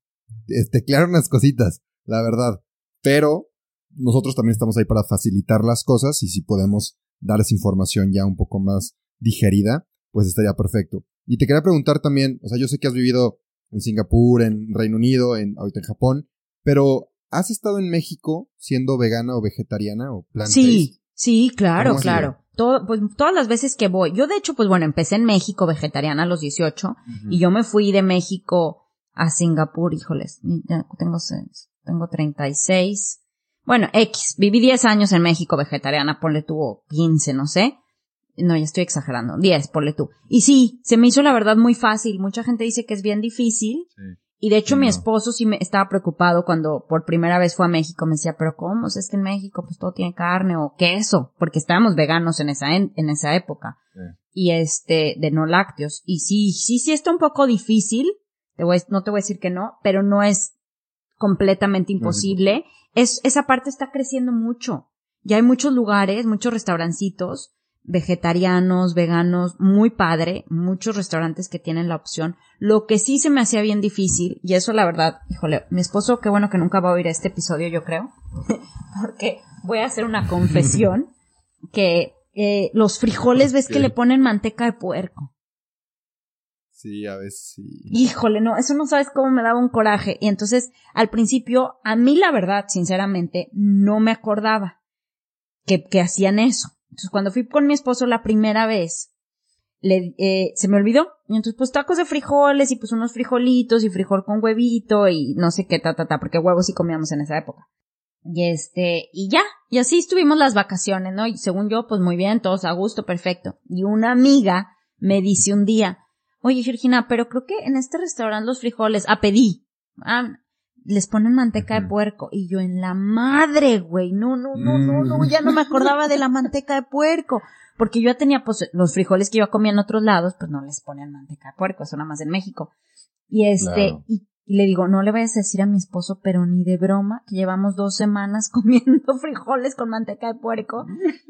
teclear unas cositas, la verdad. Pero nosotros también estamos ahí para facilitar las cosas y si podemos darles información ya un poco más digerida, pues estaría perfecto. Y te quería preguntar también, o sea, yo sé que has vivido en Singapur, en Reino Unido, en ahorita en Japón, pero ¿has estado en México siendo vegana o vegetariana o plant Sí, sí, claro, claro todo, pues todas las veces que voy, yo de hecho, pues bueno, empecé en México vegetariana a los 18 y yo me fui de México a Singapur, híjoles, tengo, tengo 36. Bueno, X, viví 10 años en México vegetariana, ponle tú 15, no sé. No, ya estoy exagerando, 10, ponle tú. Y sí, se me hizo la verdad muy fácil. Mucha gente dice que es bien difícil. Sí. Y de hecho mi esposo sí me estaba preocupado cuando por primera vez fue a México. Me decía, pero ¿cómo? es que en México pues todo tiene carne o queso, porque estábamos veganos en esa, en, esa época. Y este, de no lácteos. Y sí, sí, sí está un poco difícil. Te voy, no te voy a decir que no, pero no es completamente imposible. es, esa parte está creciendo mucho. Ya hay muchos lugares, muchos restaurancitos vegetarianos, veganos, muy padre, muchos restaurantes que tienen la opción. Lo que sí se me hacía bien difícil, y eso la verdad, híjole, mi esposo, qué bueno que nunca va a oír este episodio, yo creo, porque voy a hacer una confesión, que eh, los frijoles ves que le ponen manteca de puerco. Sí, a veces sí. Híjole, no, eso no sabes cómo me daba un coraje. Y entonces, al principio, a mí la verdad, sinceramente, no me acordaba que, que hacían eso. Entonces, cuando fui con mi esposo la primera vez, le, eh, se me olvidó. Y entonces, pues tacos de frijoles y pues unos frijolitos y frijol con huevito y no sé qué, ta, ta, ta, porque huevos sí comíamos en esa época. Y este, y ya, y así estuvimos las vacaciones, ¿no? Y según yo, pues muy bien, todos a gusto, perfecto. Y una amiga me dice un día, Oye, Georgina, pero creo que en este restaurante los frijoles, ah, pedí. Ah, les ponen manteca de puerco. Y yo en la madre, güey. No, no, no, no, no, ya no me acordaba de la manteca de puerco. Porque yo ya tenía, pues, los frijoles que yo comía en otros lados, pues no les ponen manteca de puerco, eso nada más en México. Y este, y, le digo, no le vayas a decir a mi esposo, pero ni de broma, que llevamos dos semanas comiendo frijoles con manteca de puerco,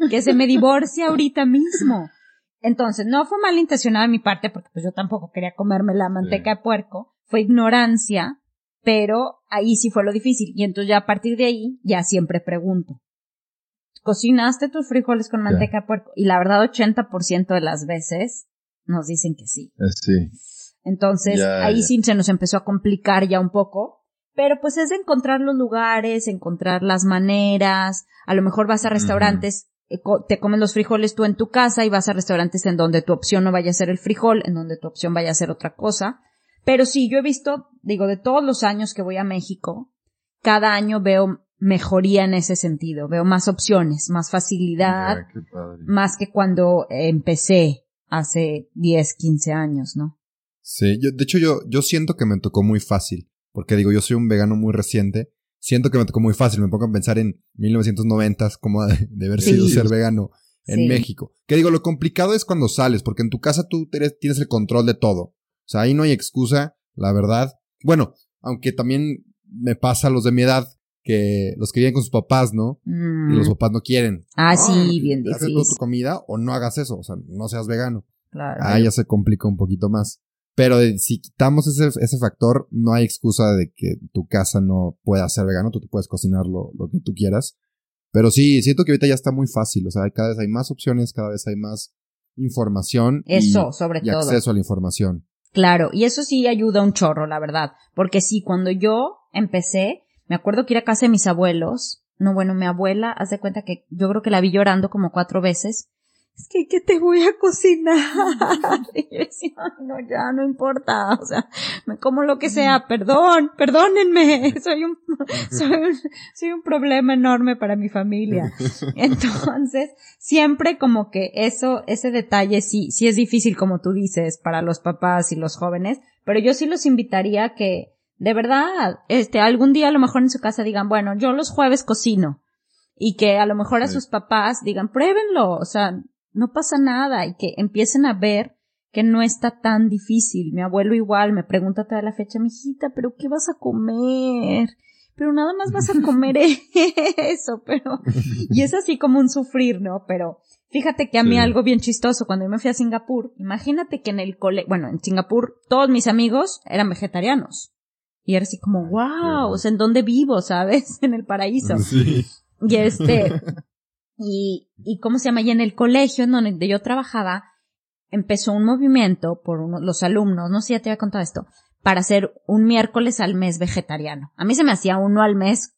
que se me divorcia ahorita mismo. Entonces, no fue malintencionada de mi parte, porque pues yo tampoco quería comerme la manteca de puerco, fue ignorancia, pero ahí sí fue lo difícil. Y entonces ya a partir de ahí, ya siempre pregunto. ¿Cocinaste tus frijoles con manteca de puerco? Y la verdad, 80% de las veces nos dicen que sí. Eh, sí. Entonces, ahí sí se nos empezó a complicar ya un poco. Pero pues es de encontrar los lugares, encontrar las maneras. A lo mejor vas a restaurantes eh, te comes los frijoles tú en tu casa y vas a restaurantes en donde tu opción no vaya a ser el frijol, en donde tu opción vaya a ser otra cosa. Pero sí, yo he visto, digo, de todos los años que voy a México, cada año veo mejoría en ese sentido, veo más opciones, más facilidad, más que cuando empecé hace 10, 15 años, ¿no? Sí, yo, de hecho yo, yo siento que me tocó muy fácil, porque digo, yo soy un vegano muy reciente siento que me tocó muy fácil. Me pongo a pensar en 1990 como de, de haber sido ser vegano en México. Que digo, lo complicado es cuando sales, porque en tu casa tú tienes el control de todo. O sea, ahí no hay excusa, la verdad. Bueno, aunque también me pasa a los de mi edad, que los que viven con sus papás, ¿no? Y los mm. papás no quieren. Ah, sí, bien difícil. Haces tu comida o no hagas eso, o sea, no seas vegano. Claro. Ahí ya se complica un poquito más. Pero si quitamos ese, ese factor, no hay excusa de que tu casa no pueda ser vegano, tú te puedes cocinar lo, lo que tú quieras. Pero sí, siento que ahorita ya está muy fácil, o sea, cada vez hay más opciones, cada vez hay más información. Eso, sobre todo. Y acceso a la información. Claro, y eso sí ayuda un chorro, la verdad. Porque sí, cuando yo empecé, me acuerdo que ir a casa de mis abuelos, no, bueno, mi abuela, hace cuenta que yo creo que la vi llorando como cuatro veces, es que, ¿qué te voy a cocinar? Y yo decía, no, ya, no importa, o sea, me como lo que sea, perdón, perdónenme, soy un, soy un, soy un problema enorme para mi familia. Entonces, siempre como que eso, ese detalle sí, sí es difícil, como tú dices, para los papás y los jóvenes, pero yo sí los invitaría a que, de verdad, este, algún día a lo mejor en su casa digan, bueno, yo los jueves cocino. Y que a lo mejor a sus papás digan, pruébenlo, o sea, no pasa nada y que empiecen a ver que no está tan difícil. Mi abuelo igual me pregunta toda la fecha, mijita, pero ¿qué vas a comer? Pero nada más vas a comer eso, pero, y es así como un sufrir, ¿no? Pero fíjate que a mí algo bien chistoso, cuando yo me fui a Singapur, imagínate que en el cole, bueno, en Singapur todos mis amigos eran vegetarianos. Y era así como, wow, o sea, ¿en dónde vivo, sabes? En el paraíso. Sí. Y este, y, y cómo se llama, y en el colegio en donde yo trabajaba, empezó un movimiento por los alumnos, no sé si ya te había contado esto, para hacer un miércoles al mes vegetariano. A mí se me hacía uno al mes,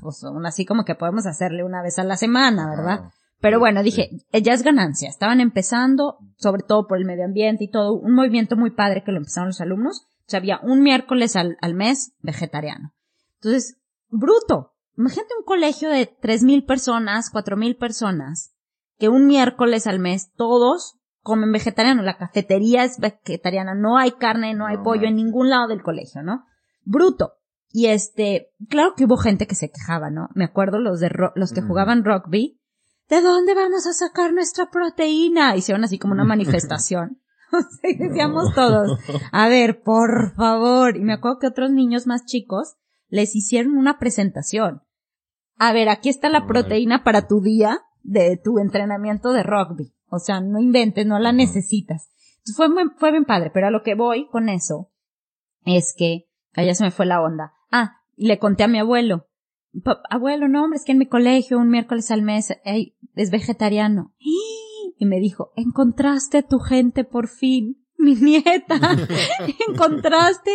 pues aún así como que podemos hacerle una vez a la semana, ¿verdad? Pero bueno, dije, ya es ganancia. Estaban empezando, sobre todo por el medio ambiente y todo, un movimiento muy padre que lo empezaron los alumnos. O sea, había un miércoles al, al mes vegetariano. Entonces, bruto. Imagínate un colegio de tres mil personas, cuatro mil personas, que un miércoles al mes todos comen vegetariano. La cafetería es vegetariana, no hay carne, no hay pollo en ningún lado del colegio, ¿no? Bruto. Y este, claro que hubo gente que se quejaba, ¿no? Me acuerdo los de los que jugaban rugby. ¿De dónde vamos a sacar nuestra proteína? Hicieron así como una manifestación. O sea, decíamos todos, a ver, por favor. Y me acuerdo que otros niños más chicos les hicieron una presentación. a ver, aquí está la proteína para tu día de tu entrenamiento de rugby. O sea, no inventes, no la necesitas. Entonces fue, fue bien padre, pero a lo que voy con eso es que, allá se me fue la onda. Ah, le conté a mi abuelo. Abuelo, no, hombre, es que en mi colegio un miércoles al mes es vegetariano. Y me dijo, encontraste a tu gente por fin, mi nieta. encontraste.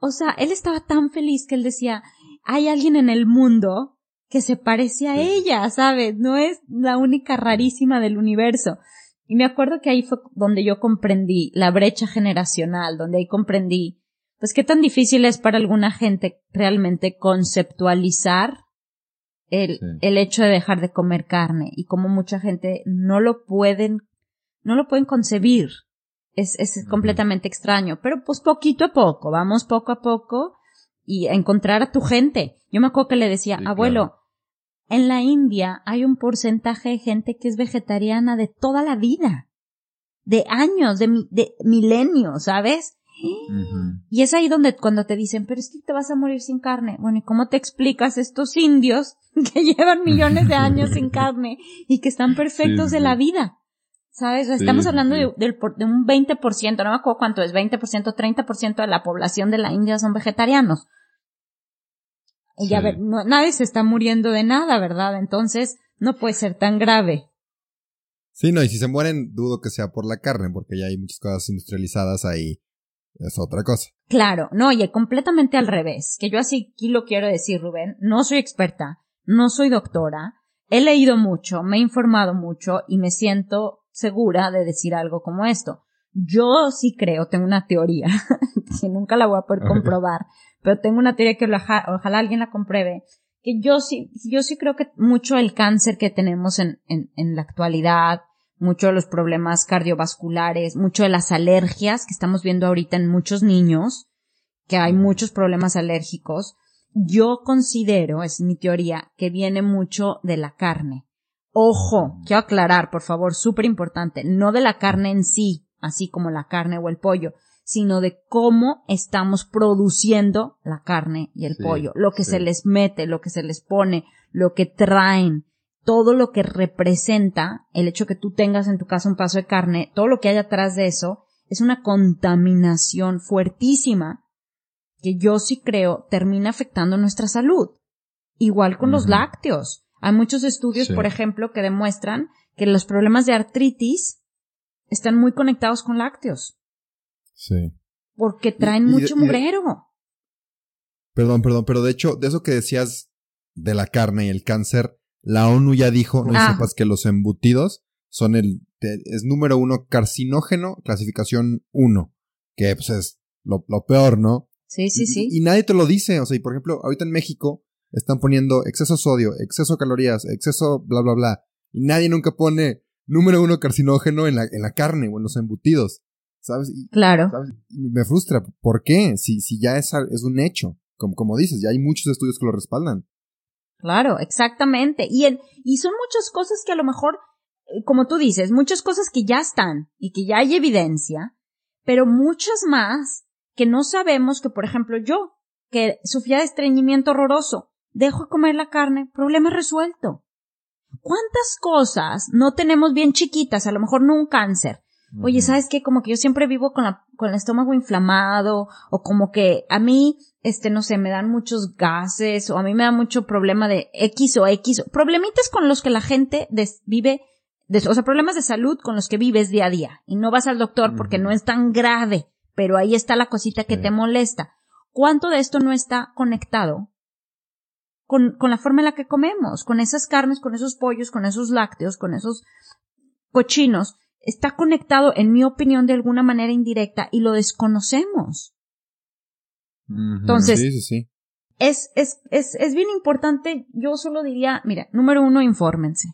O sea, él estaba tan feliz que él decía, hay alguien en el mundo que se parece a ella, ¿sabes? No es la única rarísima del universo. Y me acuerdo que ahí fue donde yo comprendí la brecha generacional, donde ahí comprendí, pues qué tan difícil es para alguna gente realmente conceptualizar el, el hecho de dejar de comer carne y cómo mucha gente no lo pueden, no lo pueden concebir. Es, es completamente extraño, pero pues poquito a poco, vamos poco a poco y a encontrar a tu gente. Yo me acuerdo que le decía, abuelo, en la India hay un porcentaje de gente que es vegetariana de toda la vida, de años, de, de milenios, ¿sabes? Y es ahí donde cuando te dicen, pero es que te vas a morir sin carne. Bueno, ¿y cómo te explicas estos indios que llevan millones de años sin carne y que están perfectos de la vida? ¿Sabes? Estamos hablando de, de, un 20%, no me acuerdo cuánto es, 20%, 30% de la población de la India son vegetarianos. Y a ver, nadie se está muriendo de nada, ¿verdad? Entonces, no puede ser tan grave. Sí, no, y si se mueren, dudo que sea por la carne, porque ya hay muchas cosas industrializadas ahí. Es otra cosa. Claro, no, y completamente al revés. Que yo así aquí lo quiero decir, Rubén. No soy experta, no soy doctora. He leído mucho, me he informado mucho y me siento segura de decir algo como esto. Yo sí creo, tengo una teoría, que nunca la voy a poder comprobar, pero tengo una teoría que ojalá, alguien la compruebe, que yo sí, yo sí creo que mucho el cáncer que tenemos en, en, en la actualidad, mucho de los problemas cardiovasculares, mucho de las alergias que estamos viendo ahorita en muchos niños, que hay muchos problemas alérgicos, yo considero, es mi teoría, que viene mucho de la carne. Ojo, quiero aclarar, por favor, súper importante, no de la carne en sí, así como la carne o el pollo, sino de cómo estamos produciendo la carne y el pollo, lo que se les mete, lo que se les pone, lo que traen, todo lo que representa el hecho que tú tengas en tu casa un paso de carne, todo lo que hay atrás de eso, es una contaminación fuertísima que yo sí creo termina afectando nuestra salud. Igual con los lácteos. Hay muchos estudios, por ejemplo, que demuestran que los problemas de artritis están muy conectados con lácteos. Sí. Porque traen mucho mugrero. Perdón, perdón, pero de hecho, de eso que decías de la carne y el cáncer, la ONU ya dijo, no ah. sepas que los embutidos son el, es número uno carcinógeno, clasificación uno, que pues es lo, peor, ¿no? Sí, sí, sí. Y, nadie te lo dice, o sea, y por ejemplo, ahorita en México están poniendo exceso sodio, exceso calorías, exceso bla, bla, bla, y nadie nunca pone número uno carcinógeno en la, en la carne o en los embutidos. ¿sabes? claro. me frustra. ¿Por qué? Si, si ya es, es un hecho. Como, como dices, ya hay muchos estudios que lo respaldan. Claro, exactamente. Y, el, y son muchas cosas que a lo mejor, eh, como tú dices, muchas cosas que ya están y que ya hay evidencia, pero muchas más que no sabemos que, por ejemplo, yo, que sufría de estreñimiento horroroso, dejo de comer la carne, problema resuelto. ¿Cuántas cosas no tenemos bien chiquitas, a lo mejor no un cáncer, Oye, ¿sabes qué? Como que yo siempre vivo con, la, con el estómago inflamado o como que a mí, este, no sé, me dan muchos gases o a mí me da mucho problema de X o X, problemitas con los que la gente vive, o sea, problemas de salud con los que vives día a día. Y no vas al doctor porque no es tan grave, pero ahí está la cosita que te molesta. ¿Cuánto de esto no está conectado con, con la forma en la que comemos, con esas carnes, con esos pollos, con esos lácteos, con esos cochinos está conectado, en mi opinión, de alguna manera indirecta y lo desconocemos. Entonces, Es, es, es, es bien importante, yo solo diría, mira, número uno, infórmense.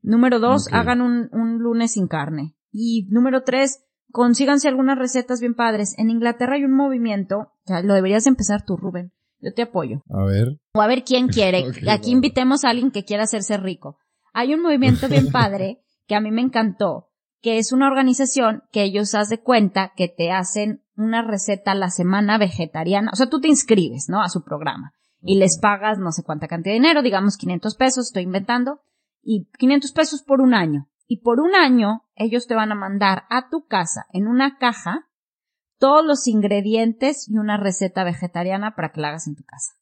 Número dos, hagan un, un lunes sin carne. Y número tres, consíganse algunas recetas bien padres. En Inglaterra hay un movimiento, ya lo deberías empezar tú, Rubén. Yo te apoyo. A ver. O a ver quién quiere. Aquí invitemos a alguien que quiera hacerse rico. Hay un movimiento bien padre que a mí me encantó, que es una organización que ellos haz de cuenta que te hacen una receta a la semana vegetariana, o sea, tú te inscribes, ¿no? A su programa. y les pagas no sé cuánta cantidad de dinero, digamos 500 pesos, estoy inventando, y 500 pesos por un año. Y por un año ellos te van a mandar a tu casa en una caja todos los ingredientes y una receta vegetariana para que la hagas en tu casa.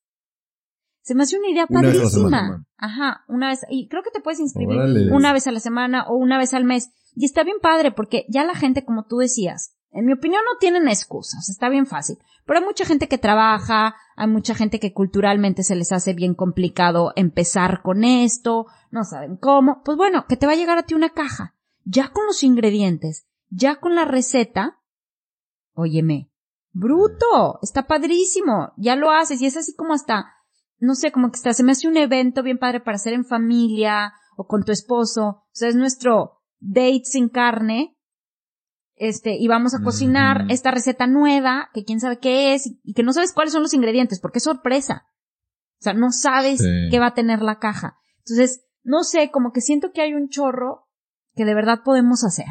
Se me hace una idea padrísima. Ajá, una vez, y creo que te puedes inscribir una vez a la semana o una vez al mes. Y está bien padre porque ya la gente, como tú decías, en mi opinión no tienen excusas, está bien fácil. Pero hay mucha gente que trabaja, hay mucha gente que culturalmente se les hace bien complicado empezar con esto, no saben cómo. Pues bueno, que te va a llegar a ti una caja, ya con los ingredientes, ya con la receta. Óyeme, bruto, está padrísimo, ya lo haces y es así como hasta, no sé, como que está, se me hace un evento bien padre para hacer en familia o con tu esposo. O sea, es nuestro date sin carne este, y vamos a cocinar esta receta nueva, que quién sabe qué es, y que no sabes cuáles son los ingredientes, porque es sorpresa. O sea, no sabes qué va a tener la caja. Entonces, no sé, como que siento que hay un chorro que de verdad podemos hacer.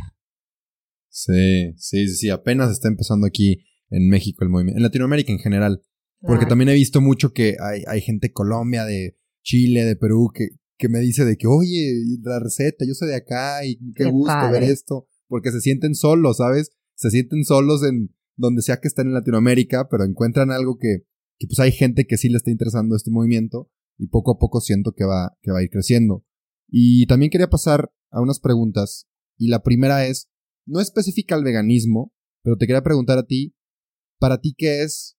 Sí, sí, sí, apenas está empezando aquí en México el movimiento, en Latinoamérica en general. Porque también he visto mucho que hay, hay gente de Colombia, de Chile, de Perú, que, que me dice de que, oye, la receta, yo soy de acá y qué, gusto ver esto porque se sienten solos, ¿sabes? Se sienten solos en donde sea que estén en Latinoamérica, pero encuentran algo que, que pues hay gente que sí le está interesando este movimiento y poco a poco siento que va, que va a ir creciendo. Y también quería pasar a unas preguntas y la primera es, no específica al veganismo, pero te quería preguntar a ti, para ti qué es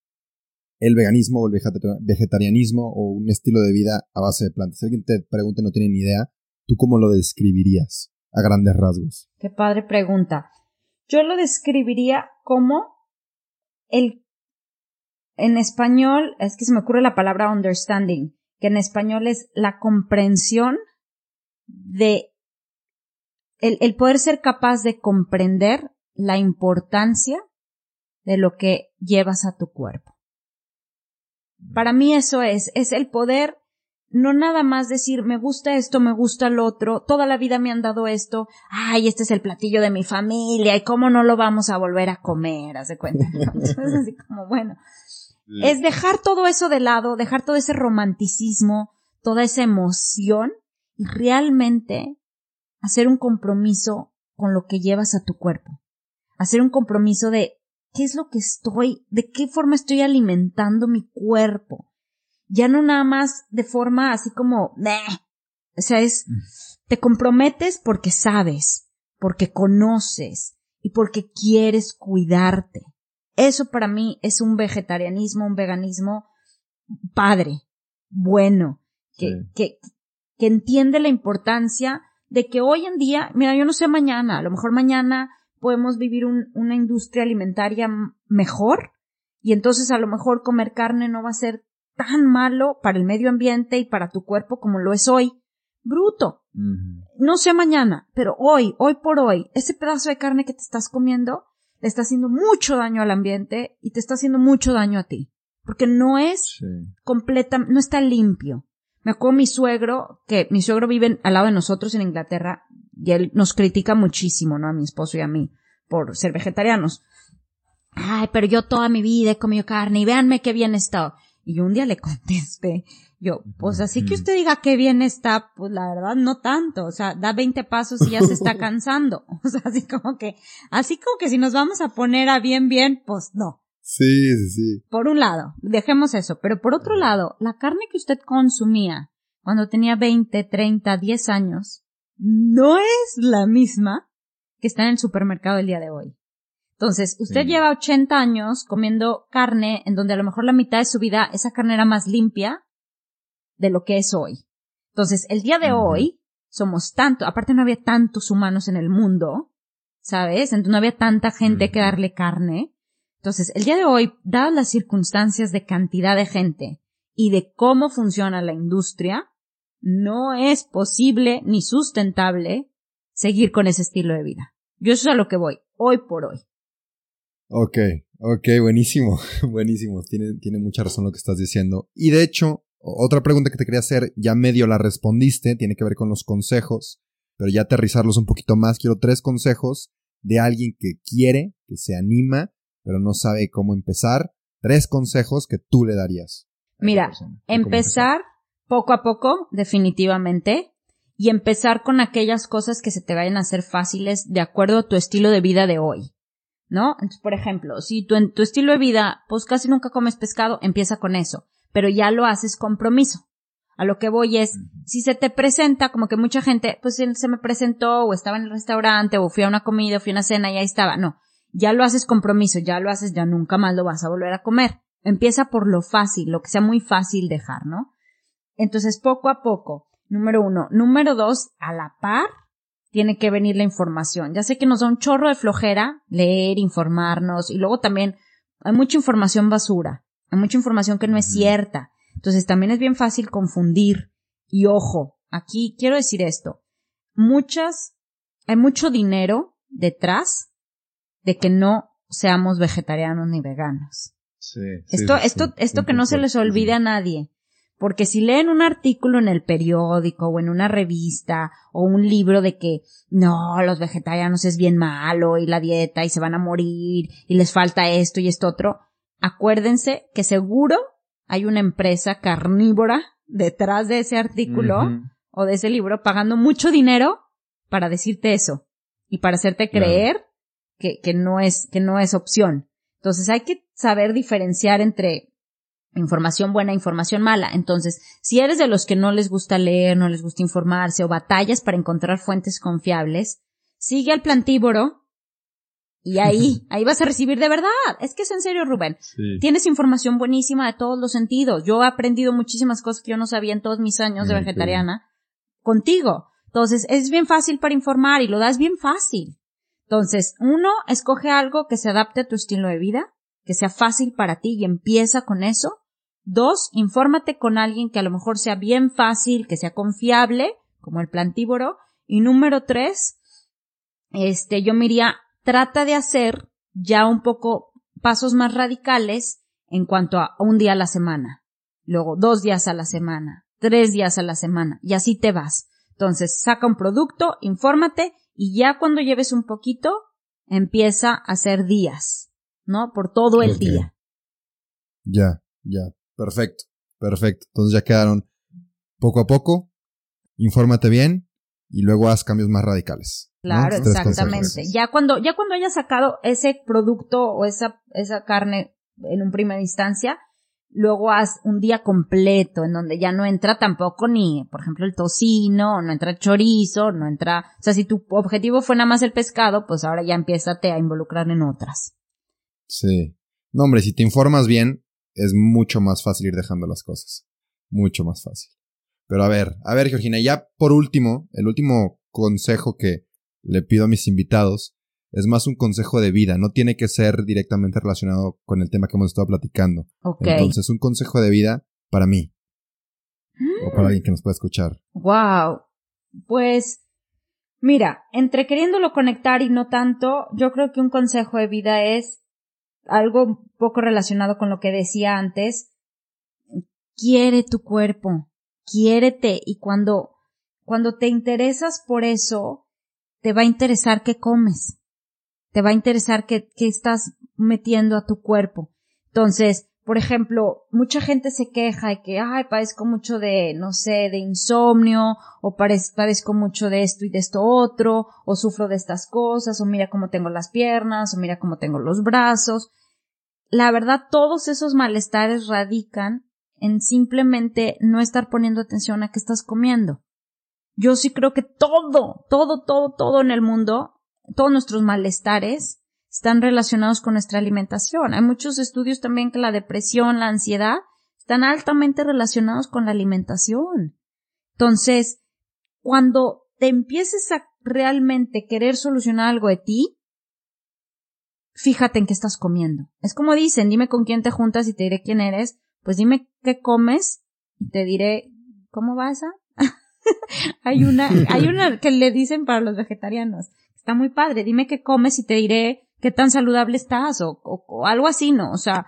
el veganismo o el vegetarianismo o un estilo de vida a base de plantas. Si alguien te pregunta y no tiene ni idea, ¿tú cómo lo describirías? a grandes rasgos? Qué padre pregunta. Yo lo describiría como el, en español, es que se me ocurre la palabra understanding, que en español es la comprensión de el, el poder ser capaz de comprender la importancia de lo que llevas a tu cuerpo. Para mí eso es, es el poder no nada más decir me gusta esto, me gusta lo otro, toda la vida me han dado esto, ay, este es el platillo de mi familia y cómo no lo vamos a volver a comer, haz de cuenta. es así como, bueno, es dejar todo eso de lado, dejar todo ese romanticismo, toda esa emoción y realmente hacer un compromiso con lo que llevas a tu cuerpo. Hacer un compromiso de qué es lo que estoy, de qué forma estoy alimentando mi cuerpo ya no nada más de forma así como, o sea, es, mm. te comprometes porque sabes, porque conoces y porque quieres cuidarte. Eso para mí es un vegetarianismo, un veganismo padre, bueno, que, que, que entiende la importancia de que hoy en día, mira, yo no sé mañana, a lo mejor mañana podemos vivir una industria alimentaria mejor y entonces a lo mejor comer carne no va a ser tan malo para el medio ambiente y para tu cuerpo como lo es hoy. Bruto. No sé mañana, pero hoy, hoy por hoy, ese pedazo de carne que te estás comiendo le está haciendo mucho daño al ambiente y te está haciendo mucho daño a ti. Porque no es completa, no está limpio. Me acuerdo mi suegro, que mi suegro vive al lado de nosotros en Inglaterra y él nos critica muchísimo, ¿no? A mi esposo y a mí por ser vegetarianos. Ay, pero yo toda mi vida he comido carne y véanme qué bien está. Y un día le contesté, yo, pues así que usted diga qué bien está, pues la verdad no tanto, o sea, da 20 pasos y ya se está cansando. O sea, así como que, así como que si nos vamos a poner a bien, bien, pues no. Sí, sí, sí. Por un lado, dejemos eso, pero por otro lado, la carne que usted consumía cuando tenía 20, 30, 10 años, no es la misma que está en el supermercado el día de hoy. Entonces, usted lleva 80 años comiendo carne en donde a lo mejor la mitad de su vida esa carne era más limpia de lo que es hoy. Entonces, el día de hoy somos tanto, aparte no había tantos humanos en el mundo, ¿sabes? Entonces no había tanta gente que darle carne. Entonces, el día de hoy, dadas las circunstancias de cantidad de gente y de cómo funciona la industria, no es posible ni sustentable seguir con ese estilo de vida. Yo eso es a lo que voy, hoy por hoy. Ok, ok, buenísimo, buenísimo. Tiene, mucha razón lo que estás diciendo. Y de hecho, otra pregunta que te quería hacer, ya medio la respondiste, tiene que ver con los consejos, pero ya aterrizarlos un poquito más. Quiero tres consejos de alguien que quiere, que se anima, pero no sabe cómo empezar. Tres consejos que tú le darías. Mira, empezar poco a poco, definitivamente, y empezar con aquellas cosas que se te vayan a hacer fáciles de acuerdo a tu estilo de vida de hoy. ¿No? Entonces, por ejemplo, si tu, en tu estilo de vida, pues casi nunca comes pescado, empieza con eso, pero ya lo haces compromiso. A lo que voy es, si se te presenta, como que mucha gente, pues se me presentó, o estaba en el restaurante, o fui a una comida, o fui a una cena, y ahí estaba. No, ya lo haces compromiso, ya lo haces, ya nunca más lo vas a volver a comer. Empieza por lo fácil, lo que sea muy fácil dejar, ¿no? Entonces, poco a poco, número uno. Número dos, a la par, tiene que venir la información. Ya sé que nos da un chorro de flojera leer, informarnos, y luego también hay mucha información basura, hay mucha información que no es cierta. Entonces también es bien fácil confundir. Y ojo, aquí quiero decir esto. Muchas, hay mucho dinero detrás de que no seamos vegetarianos ni veganos. Sí, esto, esto, esto que no se les olvide a nadie. Porque si leen un artículo en el periódico o en una revista o un libro de que no, los vegetarianos es bien malo y la dieta y se van a morir y les falta esto y esto otro, acuérdense que seguro hay una empresa carnívora detrás de ese artículo o de ese libro pagando mucho dinero para decirte eso y para hacerte creer que, que no es, que no es opción. Entonces hay que saber diferenciar entre información buena e información mala. Entonces, si eres de los que no les gusta leer, no les gusta informarse o batallas para encontrar fuentes confiables, sigue al plantívoro y ahí, ahí vas a recibir de verdad. Es que es en serio, Rubén. Tienes información buenísima de todos los sentidos. Yo he aprendido muchísimas cosas que yo no sabía en todos mis años de vegetariana contigo. Entonces, es bien fácil para informar y lo das bien fácil. Entonces, uno, escoge algo que se adapte a tu estilo de vida, que sea fácil para ti y empieza con eso. Dos, infórmate con alguien que a lo mejor sea bien fácil, que sea confiable, como el plantívoro. Y número tres, este, yo me iría trata de hacer ya un poco pasos más radicales en cuanto a un día a la semana, luego dos días a la semana, tres días a la semana, y así te vas. Entonces, saca un producto, infórmate, y ya cuando lleves un poquito, empieza a hacer días, ¿no? Por todo el día. Ya, ya, perfecto, perfecto. Entonces ya quedaron poco a poco, infórmate bien y luego haz cambios más radicales. Claro, exactamente. Ya cuando, ya cuando hayas sacado ese producto o esa, esa carne en un primera instancia, luego haz un día completo en donde ya no entra tampoco ni, por ejemplo, el tocino, no entra el chorizo, no entra, o sea, si tu objetivo fue nada más el pescado, pues ahora ya empiezate a involucrar en otras. Sí. No, hombre, si te informas bien, es mucho más fácil ir dejando las cosas. Mucho más fácil. Pero a ver, a ver, Georgina, ya por último, el último consejo que le pido a mis invitados es más un consejo de vida, no tiene que ser directamente relacionado con el tema que hemos estado platicando. Entonces, un consejo de vida para mí. O para alguien que nos pueda escuchar. Wow. Pues, mira, entre queriéndolo conectar y no tanto, yo creo que un consejo de vida es algo poco relacionado con lo que decía antes. Quiere tu cuerpo, quiérete y cuando, cuando te interesas por eso, te va a interesar qué comes, te va a interesar qué, qué estás metiendo a tu cuerpo. Entonces, por ejemplo, mucha gente se queja de que, ay, padezco mucho de, no sé, de insomnio, o padezco mucho de esto y de esto otro, o sufro de estas cosas, o mira cómo tengo las piernas, o mira cómo tengo los brazos. La verdad, todos esos malestares radican en simplemente no estar poniendo atención a qué estás comiendo. Yo sí creo que todo, todo, todo, todo en el mundo, todos nuestros malestares están relacionados con nuestra alimentación. Hay muchos estudios también que la depresión, la ansiedad, están altamente relacionados con la alimentación. Entonces, cuando te empieces a realmente querer solucionar algo de ti, fíjate en qué estás comiendo. Es como dicen, dime con quién te juntas y te diré quién eres, pues dime qué comes y te diré, ¿cómo va esa? hay una, hay una que le dicen para los vegetarianos. Está muy padre. Dime qué comes y te diré qué tan saludable estás o, o, algo así, ¿no? O sea,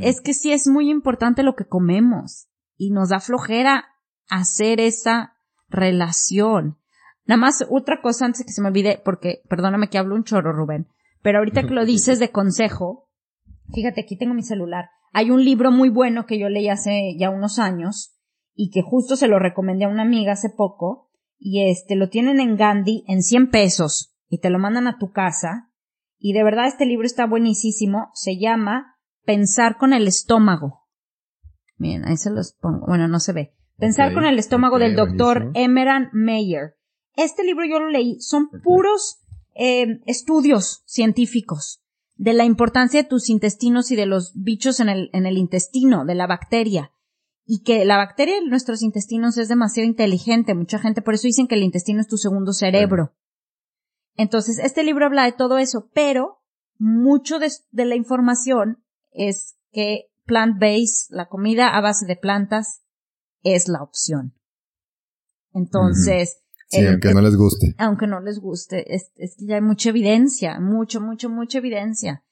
es que sí es muy importante lo que comemos y nos da flojera hacer esa relación. Nada más otra cosa antes de que se me olvide, porque perdóname que hablo un chorro, Rubén, pero ahorita que lo dices de consejo, fíjate, aquí tengo mi celular. Hay un libro muy bueno que yo leí hace ya unos años y que justo se lo recomendé a una amiga hace poco y este lo tienen en Gandhi en 100 pesos y te lo mandan a tu casa y de verdad este libro está buenísimo, se llama Pensar con el estómago. Miren, ahí se los pongo, bueno, no se ve. Pensar con el estómago del doctor Emeran Mayer. Este libro yo lo leí, son puros eh, estudios científicos de la importancia de tus intestinos y de los bichos en el, en el intestino, de la bacteria. Y que la bacteria en nuestros intestinos es demasiado inteligente. Mucha gente, por eso dicen que el intestino es tu segundo cerebro. Entonces, este libro habla de todo eso, pero mucho de, la información es que plant-based, la comida a base de plantas, es la opción. Entonces, Sí, aunque no les guste. Aunque no les guste, es, es que ya hay mucha evidencia, mucho, mucho, mucha evidencia.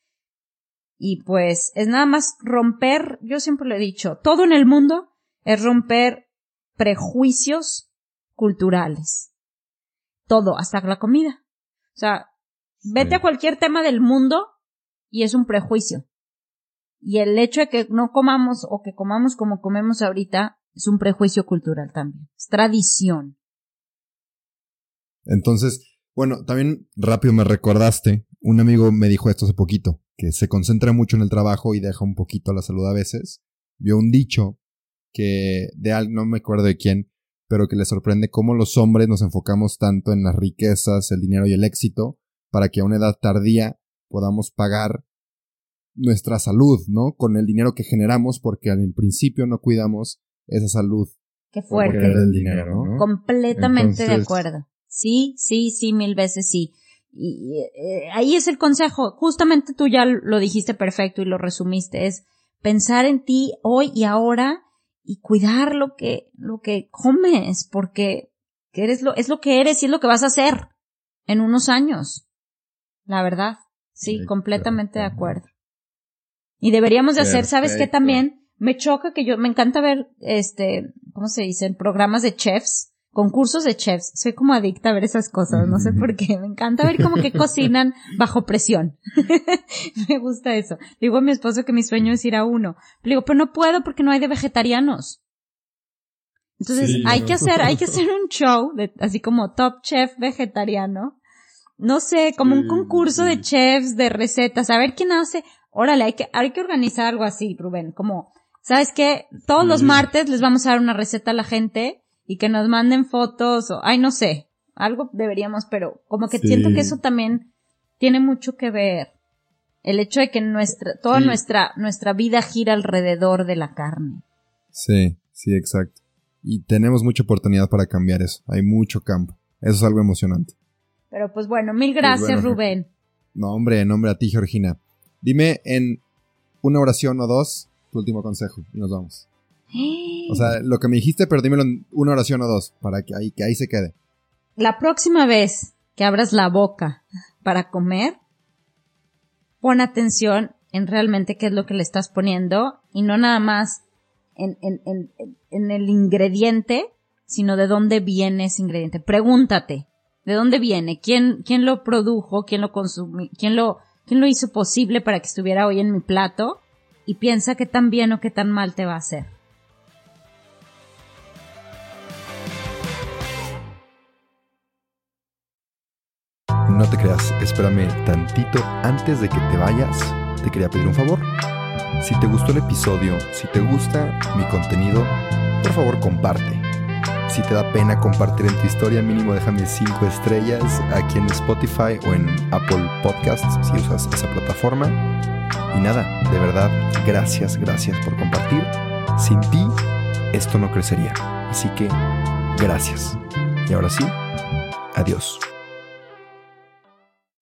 Y pues es nada más romper, yo siempre lo he dicho, todo en el mundo es romper prejuicios culturales. Todo, hasta la comida. O sea, vete a cualquier tema del mundo y es un prejuicio. Y el hecho de que no comamos o que comamos como comemos ahorita es un prejuicio cultural también. Es tradición. Entonces, bueno, también rápido me recordaste, un amigo me dijo esto hace poquito, que se concentra mucho en el trabajo y deja un poquito la salud a veces. Vio un dicho que de algo, no me acuerdo de quién, pero que le sorprende cómo los hombres nos enfocamos tanto en las riquezas, el dinero y el éxito, para que a una edad tardía podamos pagar nuestra salud, ¿no? Con el dinero que generamos, porque al principio no cuidamos esa salud. Qué fuerte. El dinero, ¿no? Completamente de acuerdo. Sí, sí, sí, mil veces sí. Y eh, ahí es el consejo. Justamente tú ya lo dijiste perfecto y lo resumiste. Es pensar en ti hoy y ahora y cuidar lo que, lo que comes, porque eres lo, es lo que eres y es lo que vas a hacer en unos años. La verdad. Sí, completamente de acuerdo. Y deberíamos de hacer, ¿sabes qué también? Me choca que yo, me encanta ver, este, ¿cómo se dicen? Programas de chefs concursos de chefs. Soy como adicta a ver esas cosas, no sé por qué. Me encanta ver como que cocinan bajo presión. me gusta eso. digo a mi esposo que mi sueño es ir a uno. Le digo, pero no puedo porque no hay de vegetarianos. Entonces hay que hacer, hay que hacer un show de, así como top chef vegetariano. No sé, como un concurso de chefs, de recetas, a ver quién hace. Órale, hay que, hay que organizar algo así, Rubén, como, ¿sabes qué? Todos los martes les vamos a dar una receta a la gente y que nos manden fotos o, ay, no sé, algo deberíamos, pero como que siento que eso también tiene mucho que ver. El hecho de que nuestra, toda nuestra, nuestra vida gira alrededor de la carne. Sí, sí, exacto. Y tenemos mucha oportunidad para cambiar eso. Hay mucho campo. Eso es algo emocionante. Pero pues bueno, mil pues gracias, Rubén. No, hombre, nombre a ti, Georgina. Dime en una oración o dos tu último consejo y nos vamos. O sea, lo que me dijiste, pero dímelo en una oración o dos, para que ahí, que ahí se quede. La próxima vez que abras la boca para comer, pon atención en realmente qué es lo que le estás poniendo y no nada más en, en, en, en el ingrediente, sino de dónde viene ese ingrediente. Pregúntate, ¿de dónde viene? ¿Quién, quién lo produjo? ¿Quién lo consumió? ¿Quién lo, quién lo hizo posible para que estuviera hoy en mi plato? Y piensa qué tan bien o qué tan mal te va a hacer. No te creas, espérame tantito antes de que te vayas. Te quería pedir un favor. Si te gustó el episodio, si te gusta mi contenido, por favor comparte. Si te da pena compartir en tu historia, mínimo déjame 5 estrellas aquí en Spotify o en Apple Podcasts si usas esa plataforma. Y nada, de verdad, gracias, gracias por compartir. Sin ti, esto no crecería. Así que, gracias. Y ahora sí, adiós.